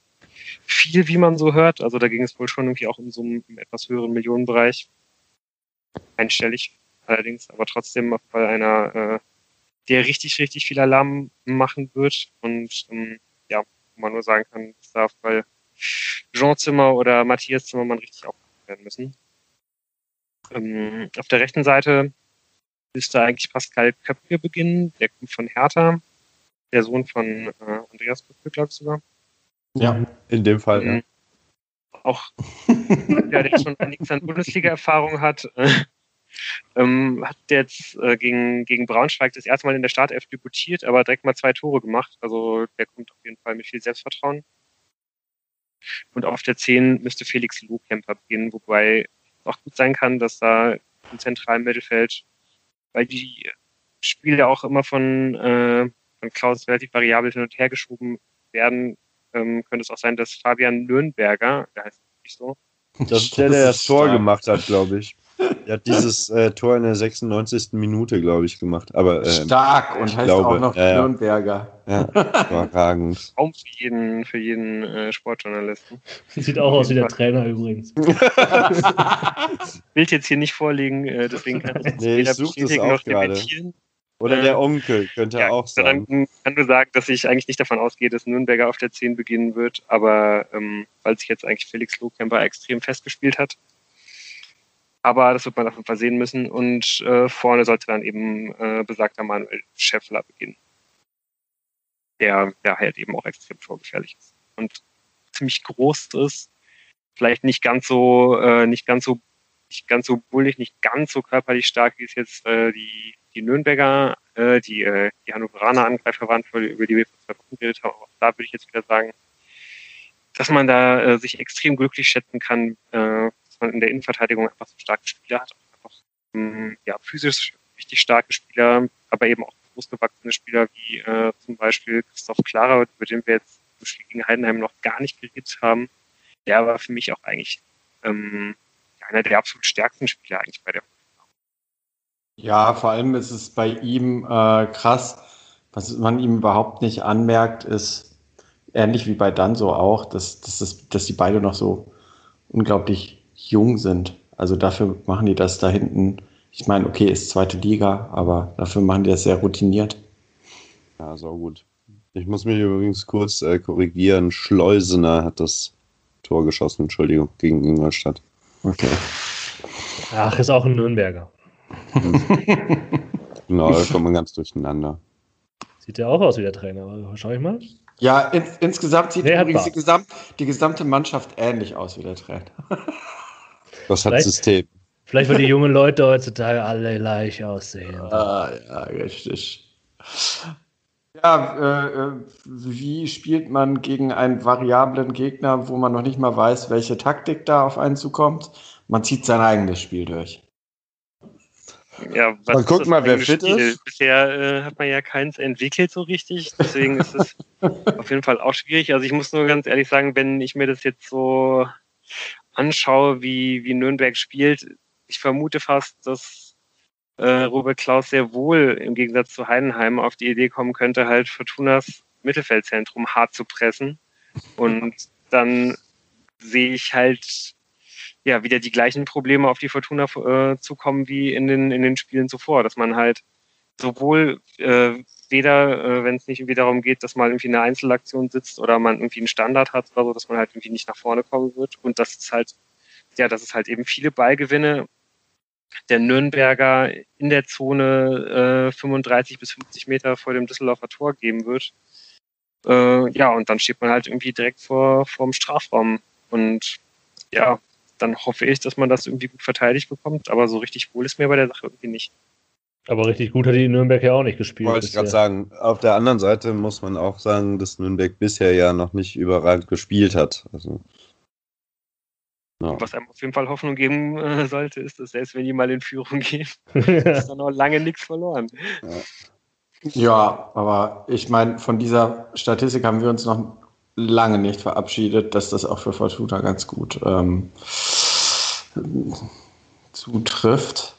viel, wie man so hört. Also da ging es wohl schon irgendwie auch um so einen etwas höheren Millionenbereich einstellig allerdings, aber trotzdem bei einer, äh, der richtig, richtig viel Alarm machen wird und ähm, ja, wo man nur sagen kann, es darf bei Jean Zimmer oder Matthias Zimmermann richtig aufgehoben werden müssen. Ähm, auf der rechten Seite müsste eigentlich Pascal Köpke beginnen, der kommt von Hertha, der Sohn von äh, Andreas Köpke, glaube ich sogar. Ja, in dem Fall, ja. Auch der, der schon einiges an Bundesliga-Erfahrung hat, äh, ähm, hat jetzt äh, gegen, gegen Braunschweig das erste Mal in der Startelf debütiert, aber direkt mal zwei Tore gemacht. Also der kommt auf jeden Fall mit viel Selbstvertrauen. Und auf der 10 müsste Felix Lohkemper beginnen, wobei es auch gut sein kann, dass da im zentralen Mittelfeld, weil die Spiele auch immer von, äh, von Klaus relativ variabel hin und her geschoben werden, ähm, könnte es auch sein, dass Fabian Nürnberger, der heißt nicht so. Das ist der, der das Tor gemacht hat, glaube ich. Er hat dieses äh, Tor in der 96. Minute, glaube ich, gemacht. Aber, äh, Stark und heißt glaube, auch noch ja, Nürnberger. Ja, überragend. Raum für jeden, für jeden äh, Sportjournalisten. Sieht auch aus wie der Trainer übrigens. Bild jetzt hier nicht vorlegen, äh, deswegen kann ich nee, weder bestätigen noch dementieren. Oder der Onkel könnte ja, auch sein. Dann kann nur sagen, dass ich eigentlich nicht davon ausgehe, dass Nürnberger auf der 10 beginnen wird, aber ähm, weil sich jetzt eigentlich Felix Lohkämper extrem festgespielt hat, aber das wird man auf jeden Fall sehen müssen. Und äh, vorne sollte dann eben äh, besagter Manuel Schäffler beginnen. Der, der halt eben auch extrem torgefährlich ist. Und ziemlich groß ist. Vielleicht nicht ganz so, äh, nicht ganz so, nicht ganz so bullig, nicht ganz so körperlich stark, wie es jetzt äh, die, die Nürnberger, äh, die, äh, die Hannoveraner Angreifer waren, über die wir vor zwei Wochen geredet haben. Auch da würde ich jetzt wieder sagen, dass man da äh, sich extrem glücklich schätzen kann, äh, man in der Innenverteidigung einfach so starke Spieler hat. Einfach, ähm, ja, physisch richtig starke Spieler, aber eben auch großgewachsene Spieler wie äh, zum Beispiel Christoph Klarer, über den wir jetzt im Spiel gegen Heidenheim noch gar nicht geredet haben. Der war für mich auch eigentlich ähm, einer der absolut stärksten Spieler eigentlich bei der ja, vor allem ist es bei ihm äh, krass, was man ihm überhaupt nicht anmerkt, ist ähnlich wie bei Danso auch, dass, dass, dass, dass die beide noch so unglaublich jung sind. Also dafür machen die das da hinten. Ich meine, okay, ist zweite Liga, aber dafür machen die das sehr routiniert. Ja, so gut. Ich muss mich übrigens kurz äh, korrigieren. Schleusener hat das Tor geschossen, Entschuldigung, gegen Ingolstadt. Okay. Ach, ist auch ein Nürnberger. genau, da kommt man ganz durcheinander. Sieht ja auch aus wie der Trainer, schau ich mal. Ja, in, insgesamt sieht nee, übrigens die, gesamt, die gesamte Mannschaft ähnlich aus wie der Trainer. Das hat vielleicht, System. Vielleicht, weil die jungen Leute heutzutage alle gleich aussehen. Ah, ja, richtig. Ja, äh, äh, wie spielt man gegen einen variablen Gegner, wo man noch nicht mal weiß, welche Taktik da auf einen zukommt? Man zieht sein eigenes Spiel durch. Ja, was man guckt mal, wer fit Spiel? ist. Bisher äh, hat man ja keins entwickelt so richtig, deswegen ist es auf jeden Fall auch schwierig. Also ich muss nur ganz ehrlich sagen, wenn ich mir das jetzt so anschaue, wie, wie Nürnberg spielt, ich vermute fast, dass äh, Robert Klaus sehr wohl im Gegensatz zu Heidenheim auf die Idee kommen könnte, halt Fortunas Mittelfeldzentrum hart zu pressen. Und dann sehe ich halt ja wieder die gleichen Probleme auf die Fortuna äh, zukommen wie in den, in den Spielen zuvor, dass man halt sowohl äh, weder, äh, wenn es nicht irgendwie darum geht, dass man irgendwie eine Einzelaktion sitzt oder man irgendwie einen Standard hat oder so, dass man halt irgendwie nicht nach vorne kommen wird. Und das ist halt, ja, dass es halt eben viele Ballgewinne der Nürnberger in der Zone äh, 35 bis 50 Meter vor dem Düsseldorfer Tor geben wird. Äh, ja, und dann steht man halt irgendwie direkt vor vorm Strafraum. Und ja, dann hoffe ich, dass man das irgendwie gut verteidigt bekommt. Aber so richtig wohl ist mir bei der Sache irgendwie nicht. Aber richtig gut hat die Nürnberg ja auch nicht gespielt. Wollte ich gerade sagen. Auf der anderen Seite muss man auch sagen, dass Nürnberg bisher ja noch nicht überragend gespielt hat. Also, ja. Was einem auf jeden Fall Hoffnung geben äh, sollte, ist, dass selbst wenn die mal in Führung gehen, ist dann noch lange nichts verloren. Ja. ja, aber ich meine, von dieser Statistik haben wir uns noch lange nicht verabschiedet, dass das auch für Fortuna ganz gut ähm, zutrifft.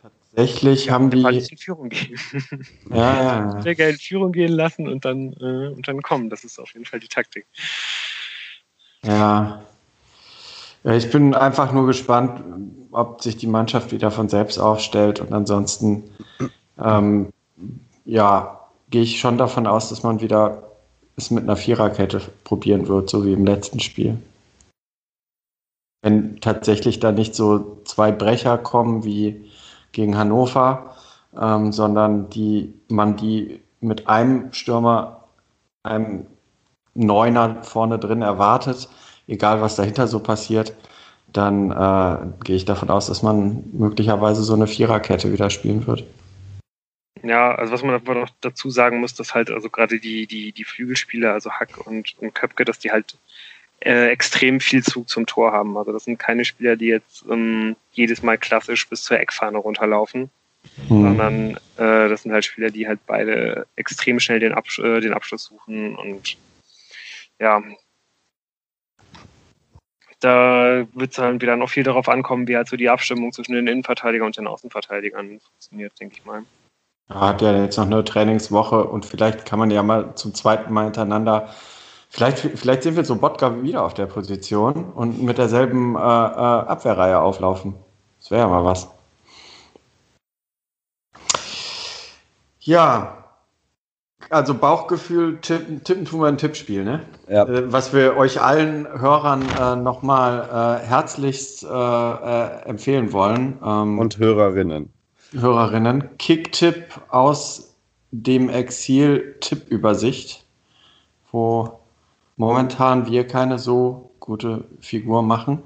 Tatsächlich haben die. in Führung gehen. Ja, ja. Sehr in Führung gehen lassen und dann, äh, und dann kommen. Das ist auf jeden Fall die Taktik. Ja. ja. Ich bin einfach nur gespannt, ob sich die Mannschaft wieder von selbst aufstellt und ansonsten, ähm, ja, gehe ich schon davon aus, dass man wieder es mit einer Viererkette probieren wird, so wie im letzten Spiel. Wenn tatsächlich da nicht so zwei Brecher kommen wie gegen Hannover, ähm, sondern die, man die mit einem Stürmer, einem Neuner vorne drin erwartet, egal was dahinter so passiert, dann äh, gehe ich davon aus, dass man möglicherweise so eine Viererkette wieder spielen wird. Ja, also was man aber noch dazu sagen muss, dass halt also gerade die, die, die Flügelspieler, also Hack und, und Köpke, dass die halt äh, extrem viel Zug zum Tor haben. Also das sind keine Spieler, die jetzt ähm, jedes Mal klassisch bis zur Eckfahne runterlaufen, mhm. sondern äh, das sind halt Spieler, die halt beide extrem schnell den, Absch äh, den Abschluss suchen und ja, da wird es dann wieder noch viel darauf ankommen, wie halt so die Abstimmung zwischen den Innenverteidigern und den Außenverteidigern funktioniert, denke ich mal. Er hat ja jetzt noch eine Trainingswoche und vielleicht kann man ja mal zum zweiten Mal hintereinander, vielleicht, vielleicht sind wir so Botka wieder auf der Position und mit derselben äh, äh, Abwehrreihe auflaufen. Das wäre ja mal was. Ja, also Bauchgefühl, tippen, tippen tun wir ein Tippspiel, ne? Ja. Äh, was wir euch allen Hörern äh, nochmal äh, herzlichst äh, äh, empfehlen wollen. Ähm, Und Hörerinnen. Hörerinnen. Kicktipp aus dem Exil Tippübersicht, wo momentan wir keine so gute Figur machen.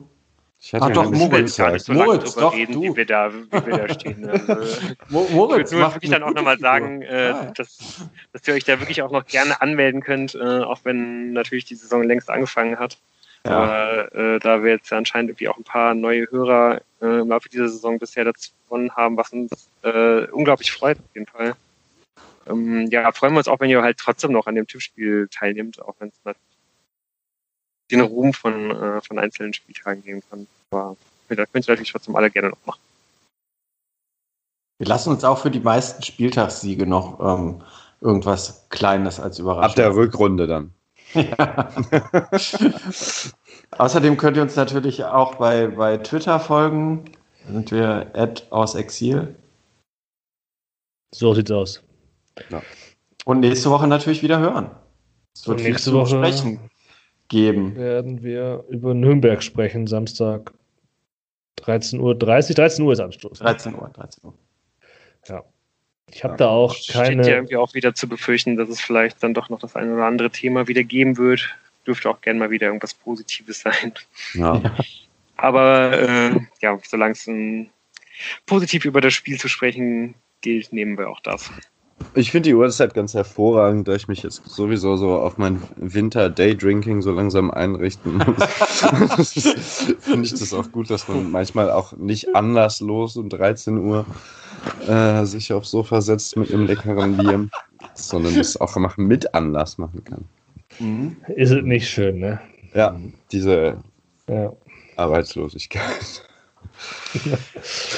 Ich hatte Ach doch, Moritz, gar nicht so Moritz, doch, reden, du. Wie, wir da, wie wir da stehen. Also, Moritz, ich würde wirklich dann auch nochmal sagen, äh, ja. dass, dass ihr euch da wirklich auch noch gerne anmelden könnt, äh, auch wenn natürlich die Saison längst angefangen hat. Ja. Aber äh, da wir jetzt ja anscheinend irgendwie auch ein paar neue Hörer äh, im Laufe dieser Saison bisher dazu gewonnen haben, was uns äh, unglaublich freut, auf jeden Fall. Ähm, ja, freuen wir uns auch, wenn ihr halt trotzdem noch an dem Tippspiel teilnehmt, auch wenn es natürlich den Ruhm von, äh, von einzelnen Spieltagen geben kann. Aber da könnt ihr natürlich trotzdem alle gerne noch machen. Wir lassen uns auch für die meisten Spieltagssiege noch ähm, irgendwas Kleines als Überraschung. Ab der Rückrunde dann. Ja. Außerdem könnt ihr uns natürlich auch bei, bei Twitter folgen. Da sind wir at aus Exil. So sieht's aus. Ja. Und nächste Woche natürlich wieder hören. Es wird nächste Woche sprechen geben. Werden wir über Nürnberg sprechen, Samstag 13.30 Uhr. 13 Uhr ist Anstoß. 13 Uhr, 13 Uhr. Ja. Ich habe ja. da auch keine. Steht ja irgendwie auch wieder zu befürchten, dass es vielleicht dann doch noch das ein oder andere Thema wieder geben wird. Dürfte auch gerne mal wieder irgendwas Positives sein. Ja. Aber äh, ja, solange es positiv über das Spiel zu sprechen gilt, nehmen wir auch das. Ich finde die Uhrzeit ganz hervorragend, da ich mich jetzt sowieso so auf mein Winter-Day-Drinking so langsam einrichten muss. finde ich das auch gut, dass man manchmal auch nicht anlasslos um 13 Uhr äh, sich aufs Sofa setzt mit einem leckeren Bier, sondern das auch mit Anlass machen kann. Mhm. Ist es nicht schön, ne? Ja, diese ja. Arbeitslosigkeit.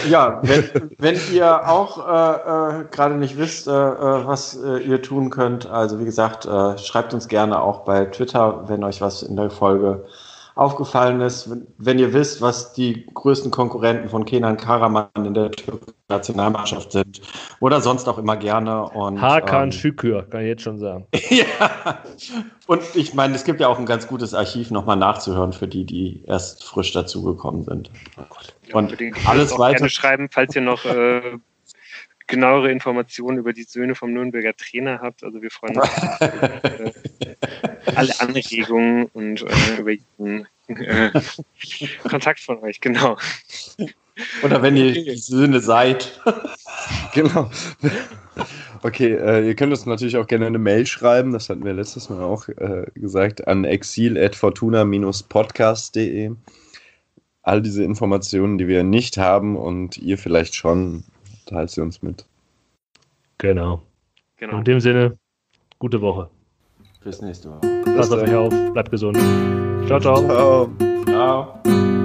ja, wenn, wenn, ihr auch äh, äh, gerade nicht wisst, äh, äh was äh, ihr tun könnt, also wie gesagt, äh, schreibt uns gerne auch bei Twitter, wenn euch was in der Folge aufgefallen ist. Wenn, ihr wisst, was die größten Konkurrenten von Kenan Karaman in der türkischen Nationalmannschaft sind oder sonst auch immer gerne. Und, Hakan ähm, Şükür, kann ich jetzt schon sagen. ja, und ich meine, es gibt ja auch ein ganz gutes Archiv nochmal nachzuhören für die, die erst frisch dazugekommen sind. Oh Gott. Und alles weiter. Gerne schreiben, falls ihr noch äh, genauere Informationen über die Söhne vom Nürnberger Trainer habt. Also wir freuen uns äh, alle Anregungen und äh, über jeden äh, Kontakt von euch, genau. Oder wenn ihr die Söhne seid. genau. Okay, äh, ihr könnt uns natürlich auch gerne eine Mail schreiben, das hatten wir letztes Mal auch äh, gesagt, an exil.fortuna-podcast.de all diese Informationen, die wir nicht haben und ihr vielleicht schon, teilt sie uns mit. Genau. genau. In dem Sinne, gute Woche. Bis nächste Woche. Passt auf euch auf, bleibt gesund. Ciao, ciao. Ciao. ciao.